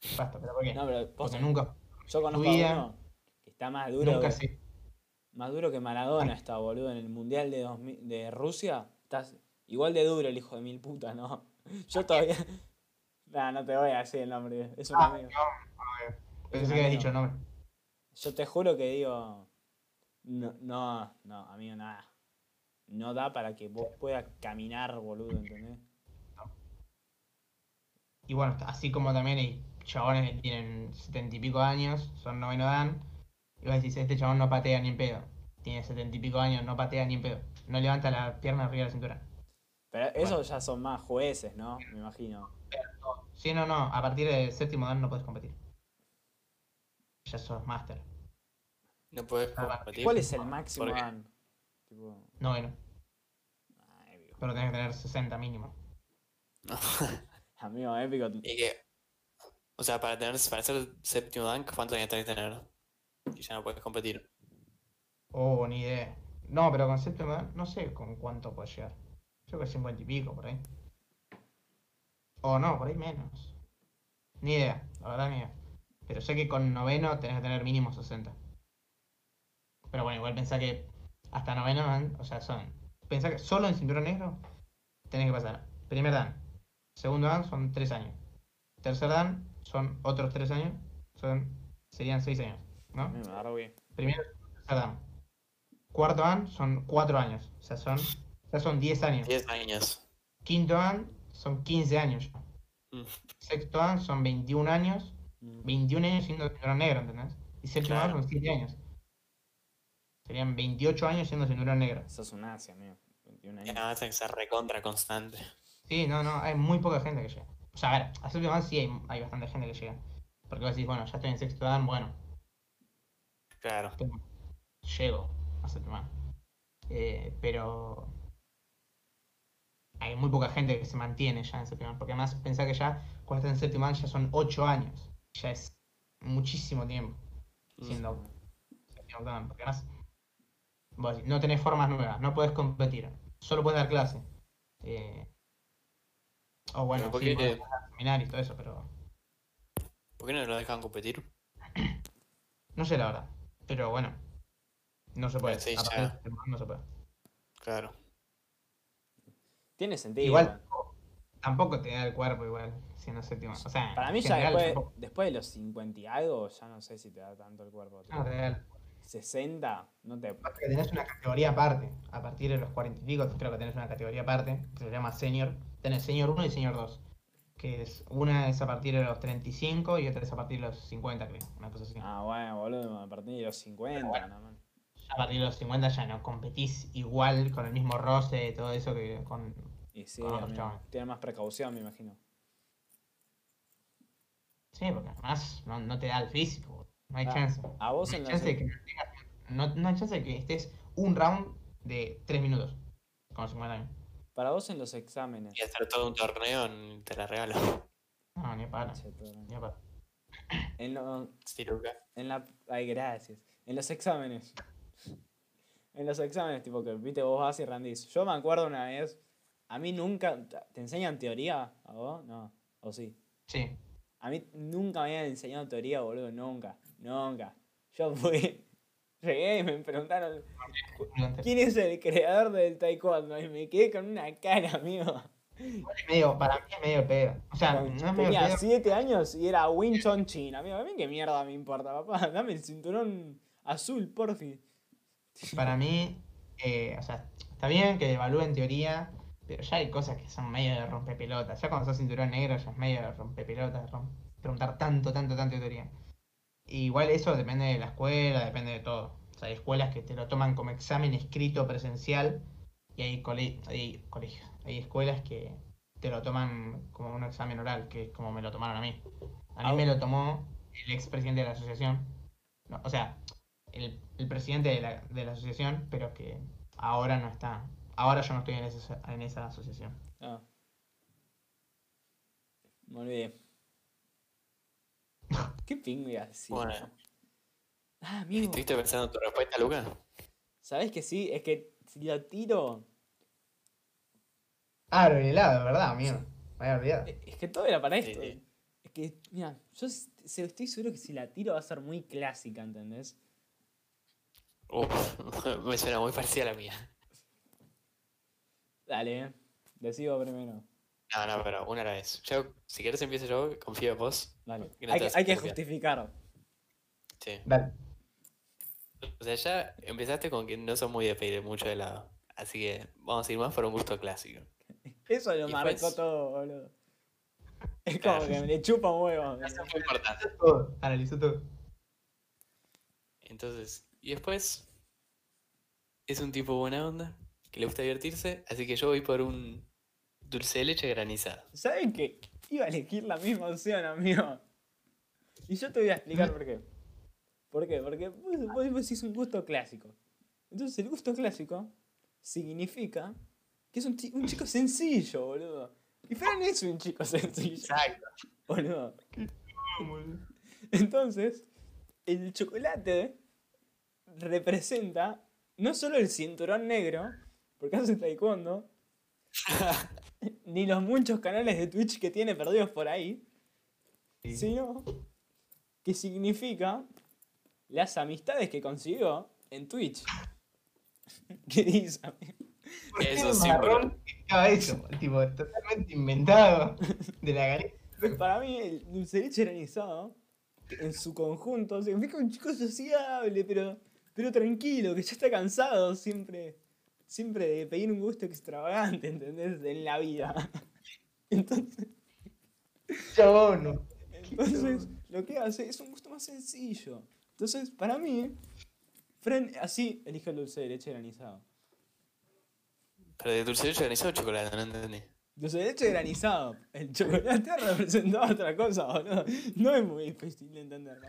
Nefasto, pero ¿por qué? No, pero Porque nunca, yo conozco vida- a uno que está más duro, nunca que, se. más duro que Maradona está, boludo, en el Mundial de, 2000 de Rusia. Estás igual de duro el hijo de mil putas, ¿no? Yo todavía... Nah, no te voy a decir el nombre, es un Ah, amigo. Pensé que habías dicho el nombre. Yo te juro que digo. No, no, no, amigo, nada. No da para que vos puedas caminar, boludo, ¿entendés? Y bueno, así como también hay chabones que tienen setenta y pico años, son noveno dan, y vos decís, este chabón no patea ni en pedo. Tiene setenta y pico años, no patea ni en pedo. No levanta la pierna arriba de la cintura. Pero esos ya son más jueces, ¿no? Me imagino. Sí, no, no, a partir del séptimo dan no puedes competir. Ya sos máster. No puedes Ah, competir. ¿Cuál es el máximo dan? Tipo. Noveno. ay. Pero tenés que tener 60 mínimo. Amigo épico. y que. O sea, para tener para ser séptimo dunk, ¿cuántos años tenés que tener? Y ya no puedes competir. Oh, ni idea. No, pero con séptimo dan, no sé con cuánto puedes llegar. Yo creo que 50 y pico por ahí. O no, por ahí menos. Ni idea, la verdad ni idea. Pero sé que con noveno tenés que tener mínimo 60. Pero bueno, igual pensá que hasta noveno dan, o sea, son. Pensá que solo en cinturón negro tenés que pasar. Primer dan. Segundo dan son 3 años. Tercer dan son otros 3 años. Son, serían 6 años, ¿no? Primero, tercer dan. Cuarto dan son 4 años. O sea, son, ya son 10 años. 10 años. Quinto dan son 15 años. Mm. Sexto dan son 21 años. Mm. 21 años siendo cinturón negro, ¿entendés? Y séptimo dan Claro. son 7 años. Serían 28 años siendo cinturón negro. Sos un asia, amigo. 21 Y años. nada más que ser recontra constante. Sí, no, no, hay muy poca gente que llega. O sea, a ver, a séptimo dan sí hay, hay bastante gente que llega. Porque vos decís, bueno, ya estoy en sexto dan, bueno, Claro. llego a séptimo dan. Eh, pero hay muy poca gente que se mantiene ya en séptimo. Porque además pensá que ya cuando estás en séptimo ya son 8 años. Ya es muchísimo tiempo Mm. siendo séptimo dan. Porque además vos decís, no tenés formas nuevas, no podés competir, solo puedes dar clase. Eh, o bueno, ¿por sí, qué seminarios y todo eso, pero ¿Por qué no lo dejan competir? no sé la verdad. Pero bueno, no se puede. Sí, no se puede. Claro. Tiene sentido. Igual tampoco te da el cuerpo igual, siendo séptimo. O sea, Para mí ya general, después, después de los 50 y algo, ya no sé si te da tanto el cuerpo. no te da el- 60, no te... Pasa que tenés una categoría aparte. A partir de los 40 y pico, creo que tenés una categoría aparte, que se llama Senior. Tenés Senior 1 y Senior 2. que es una es a partir de los 35 y otra es a partir de los 50, creo, una cosa así. Ah, bueno, boludo, a partir de los 50, bueno. no, man. A partir de los 50 ya no competís igual con el mismo roce, todo eso que con... Y sí, Con otros chavales. tiene más precaución, me imagino. Sí, porque además no, no te da el físico. No hay Ah, chance. A vos No en hay, chance de que tengas- no, no hay chance de que estés un round de 3 minutos con los 50 años. Para vos en los exámenes. Y hacer todo un torneo en- te la regalo. No, ni para. Ni para. En, lo- Sí, en la... Ay, gracias. En los exámenes. En los exámenes, tipo que, viste, vos vas y rendís. Yo me acuerdo una vez, a mí nunca... ¿Te enseñan teoría a vos? No, o sí. Sí. A mí nunca me habían enseñado teoría, boludo, nunca, nunca. Yo fui, llegué y me preguntaron, ¿quién es el creador del taekwondo? Y me quedé con una cara, amigo. Medio, para mí es medio pedo. O sea, no es medio Tenía pedo. 7 años y era Wing Chun Chin, amigo. A mí qué mierda me importa, papá. Dame el cinturón azul, porfi. Para mí, eh, o sea, está bien que evalúen teoría, pero ya hay cosas que son medio de rompepelotas. Ya cuando sos cinturón negro ya es medio de rompepelotas, rom- preguntar tanto, tanto, tanto de teoría. Igual eso depende de la escuela, depende de todo. O sea, hay escuelas que te lo toman como examen escrito presencial y hay, cole- hay colegios, hay escuelas que te lo toman como un examen oral, que es como me lo tomaron a mí. A mí Ah. me lo tomó el expresidente de la asociación. No, o sea, el, el presidente de la, de la asociación, pero que ahora no está. Ahora yo no estoy en esa, en esa asociación. Ah. Me olvidé. ¿Qué ping voy a decir? Bueno, Ah, amigo. ¿estuviste pensando en tu respuesta, Luca? ¿Sabes que sí? Es que si lo tiro. Ah, el helado, ¿verdad, amigo? Me había olvidado. Es que todo era para esto. sí. Es que, mira, yo estoy seguro que si la tiro va a ser muy clásica, ¿entendés? Uf, me suena muy parecida a la mía. Dale, eh. Decido primero. No, no, pero una a la vez. Yo, si quieres empiezo yo, confío en vos. Dale. Y no hay, que, hay que justificar. Sí. Dale. O sea, ya empezaste con que no sos muy de pedir mucho de helado. Así que vamos a ir más por un gusto clásico. Eso lo Y marcó después- todo, boludo. Es como Claro. que me le chupa un huevo. Eso es muy importante. Todo. Analizó todo. Entonces, y después es un tipo buena onda, que le gusta divertirse, así que yo voy por un dulce de leche granizado. ¿Saben que iba a elegir la misma opción, amigo? Y yo te voy a explicar por qué. ¿Por qué? Porque vos, vos, vos decís un gusto clásico. Entonces el gusto clásico significa que es un chico sencillo, boludo. Y Fran es un chico sencillo, Exacto. boludo. Entonces, el chocolate representa no solo el cinturón negro, porque hace taekwondo, ni los muchos canales de Twitch que tiene perdidos por ahí, Sí. sino que significa las amistades que consiguió en Twitch. ¿Qué dice? amigo? ¿Por qué Eso sí, estaba eso? Tipo, totalmente inventado de la galera. Para mí, el dulce leche granizado, en su conjunto, significa un chico sociable, pero, pero tranquilo, que ya está cansado siempre, siempre de pedir un gusto extravagante, ¿entendés? En la vida. Entonces, Chabón. entonces lo que hace es un gusto más sencillo. Entonces, para mí, Fren así elige el dulce de leche granizado. Pero de dulce de leche granizado o chocolate, no entendí. Dulce de leche granizado. El chocolate representaba otra cosa, boludo. No es muy difícil de entender. ¿no?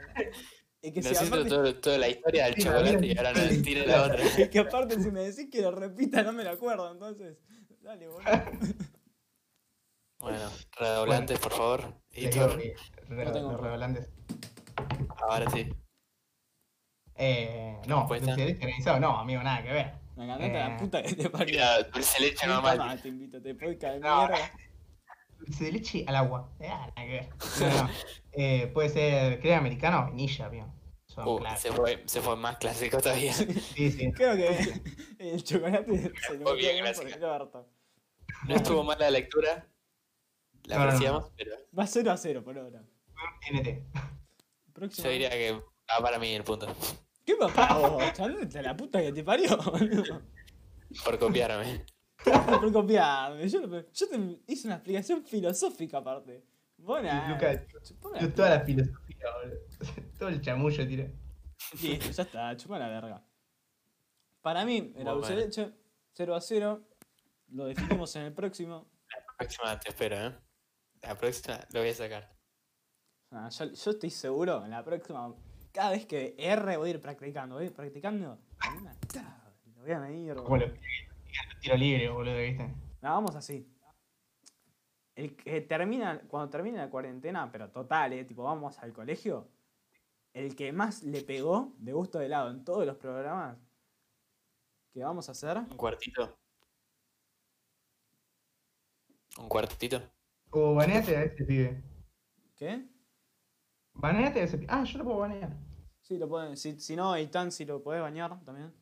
Es que, No si aparte, todo, toda la historia del chocolate y ahora no tire la otra. es que aparte si me decís que lo repita no me lo acuerdo, entonces. Dale, boludo. Bueno, redoblantes, por favor. Problema. redoblantes. Ahora sí. Eh, no, ¿Respuesta? dulce granizado, no, amigo, nada que ver. Me encanta la Eh, puta que te parió. Mira, dulce leche normal. te invito, te puedo caer No, mierda. Dulce de leche al agua. Eh. No, no. Eh, puede ser crema americana o vainilla, amigo. Son Uh, se fue, se fue más clásico todavía. Sí, sí. Creo que el chocolate se lo bien, bien orto. No estuvo mal la lectura. La No, no, no. apreciamos, pero Va 0 a 0 por ahora. NT. yo Próximo. diría que va para mí el punto. ¿Qué papá? Oh, la puta que te parió, boludo. Por copiarme. Por copiarme. Yo, yo te hice una explicación filosófica aparte. Bueno, Lucas, Yo toda la filosofía, boludo. Todo el chamullo tira. Listo, ya está, chupa la verga. Para mí, el Bueno. dulce de leche, 0 a 0. Lo definimos en el próximo. La próxima te espero, ¿eh? La próxima lo voy a sacar. Ah, yo, yo estoy seguro, en la próxima, cada vez que R voy a ir practicando, voy a ir practicando. Lo voy a medir. Como los tiro libre, boludo, ¿viste? No, vamos así. El que termina, cuando termine la cuarentena, pero total, eh, tipo, vamos al colegio. El que más le pegó de gusto de helado en todos los programas que vamos a hacer. Un cuartito. Un cuartito. O baneate a ese pibe. ¿Qué? Baneate a ese pibe. Ah, yo lo puedo banear. Sí, lo pueden. Si, si no, Eitan, si lo podés bañar también.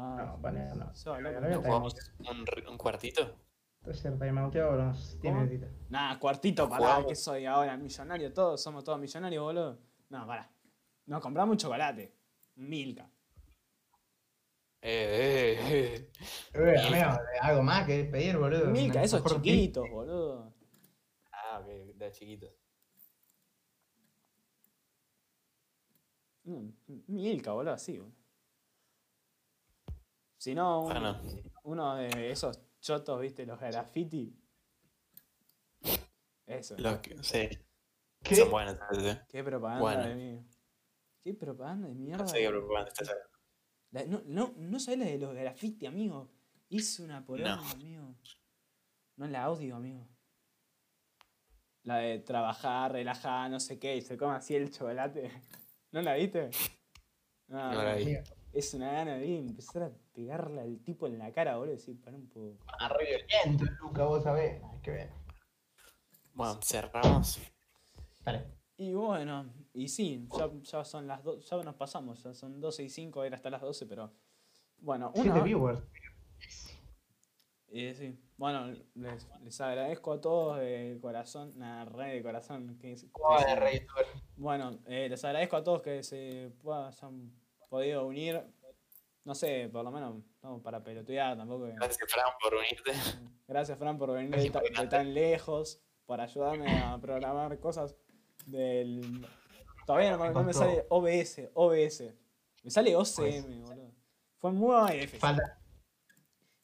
Ah, No, no. se va Lo loco. voy a ¿No jugamos un, un cuartito? Entonces timeouteado unos 10 ¿Cómo? minutitos. Nah, cuartito, No pará, que soy ahora millonario, todos somos todos millonarios, boludo. No, pará. Nos compramos un chocolate. Milka. Eh, eh, eh. Eh, amigo, algo más que pedir, boludo. Milka, esos chiquitos, boludo. Ah, ok, de chiquitos. Un un Milka, boludo, así, boludo. Si no, un- Bueno. uno de esos chotos, viste, los graffiti. Eso. Los que, sí, ¿Qué? son buenos. sí. Qué propaganda Bueno. de mí. Qué propaganda de mierda. No sé qué propaganda estás hablando. La- no, no, no sabés la de los graffiti, amigo. Hice una poronga, No. amigo. No la odio, amigo. La de trabajar, relajar, no sé qué, y se come así el chocolate. ¿No la viste? No, No la vi. Es una gana de empezar a pegarle al tipo en la cara, boludo. Decir, para un poco. Ah, re violento, Luca, vos sabés. Hay que ver. Bueno, cerramos. Dale. Y bueno, y sí, ya, ya son las dos, ya nos pasamos, ya son 12 y 5, era hasta las 12, pero. Bueno, 7 una. viewers. Y sí, bueno, les, les agradezco a todos de corazón, nada, re de corazón. Que, que bueno, eh, les agradezco a todos que se puedan, podido unir. No sé, por lo menos, no para pelotear tampoco. Gracias, Fran, por unirte. Gracias, Fran, por venir de, tan lejos, por ayudarme a programar cosas del... Todavía no, Me no me costó. sale OBS, OBS. Me sale OCM, boludo. Fue muy difícil. Falta,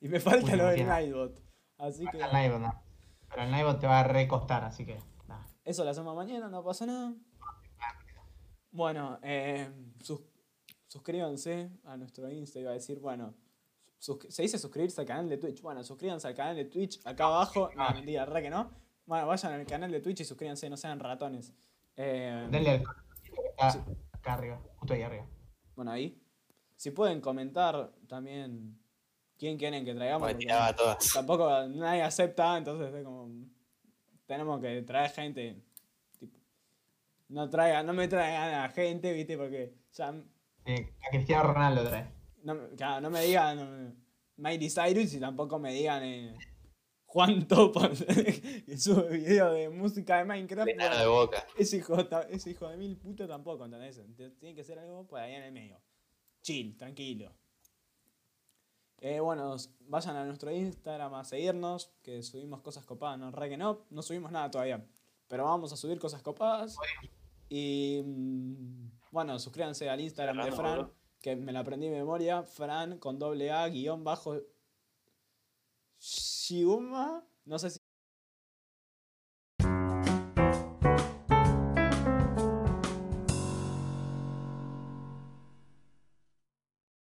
Y me falta Uy, lo del. Nightbot. Así que Nightbot, no. Pero el Nightbot te va a recostar, así que. eso lo hacemos mañana, no pasa nada. Bueno, eh, sus- suscríbanse a nuestro Insta, iba a decir, bueno, se dice suscribirse al canal de Twitch. Bueno, suscríbanse al canal de Twitch acá abajo. No, mentira, re que no. Bueno, vayan al canal de Twitch y suscríbanse, no sean ratones. Eh, Dale al Sí. acá arriba, justo ahí arriba. bueno, ahí. Si pueden comentar también quién quieren que traigamos. Tampoco nadie acepta, entonces es como. Tenemos que traer gente. tipo, no traigan, no me traigan a gente, viste, porque ya. Eh, a Cristiano Ronaldo trae. No, claro, no me digan Miley Cyrus y tampoco me digan eh, Juan Topo, que sube video de música de Minecraft. Bueno, de boca. ese, hijo, ese hijo de mil puta tampoco, ¿entendés? Entonces, Tiene que ser algo por ahí en el medio. Chill, tranquilo. Eh, bueno, vayan a nuestro Instagram a seguirnos, que subimos cosas copadas, no, re que no, no subimos nada todavía, pero vamos a subir cosas copadas. Y mm, bueno, suscríbanse al Instagram de Fran, boludo. que me la aprendí de memoria, Fran con doble A, guion bajo, Shiuma, no sé si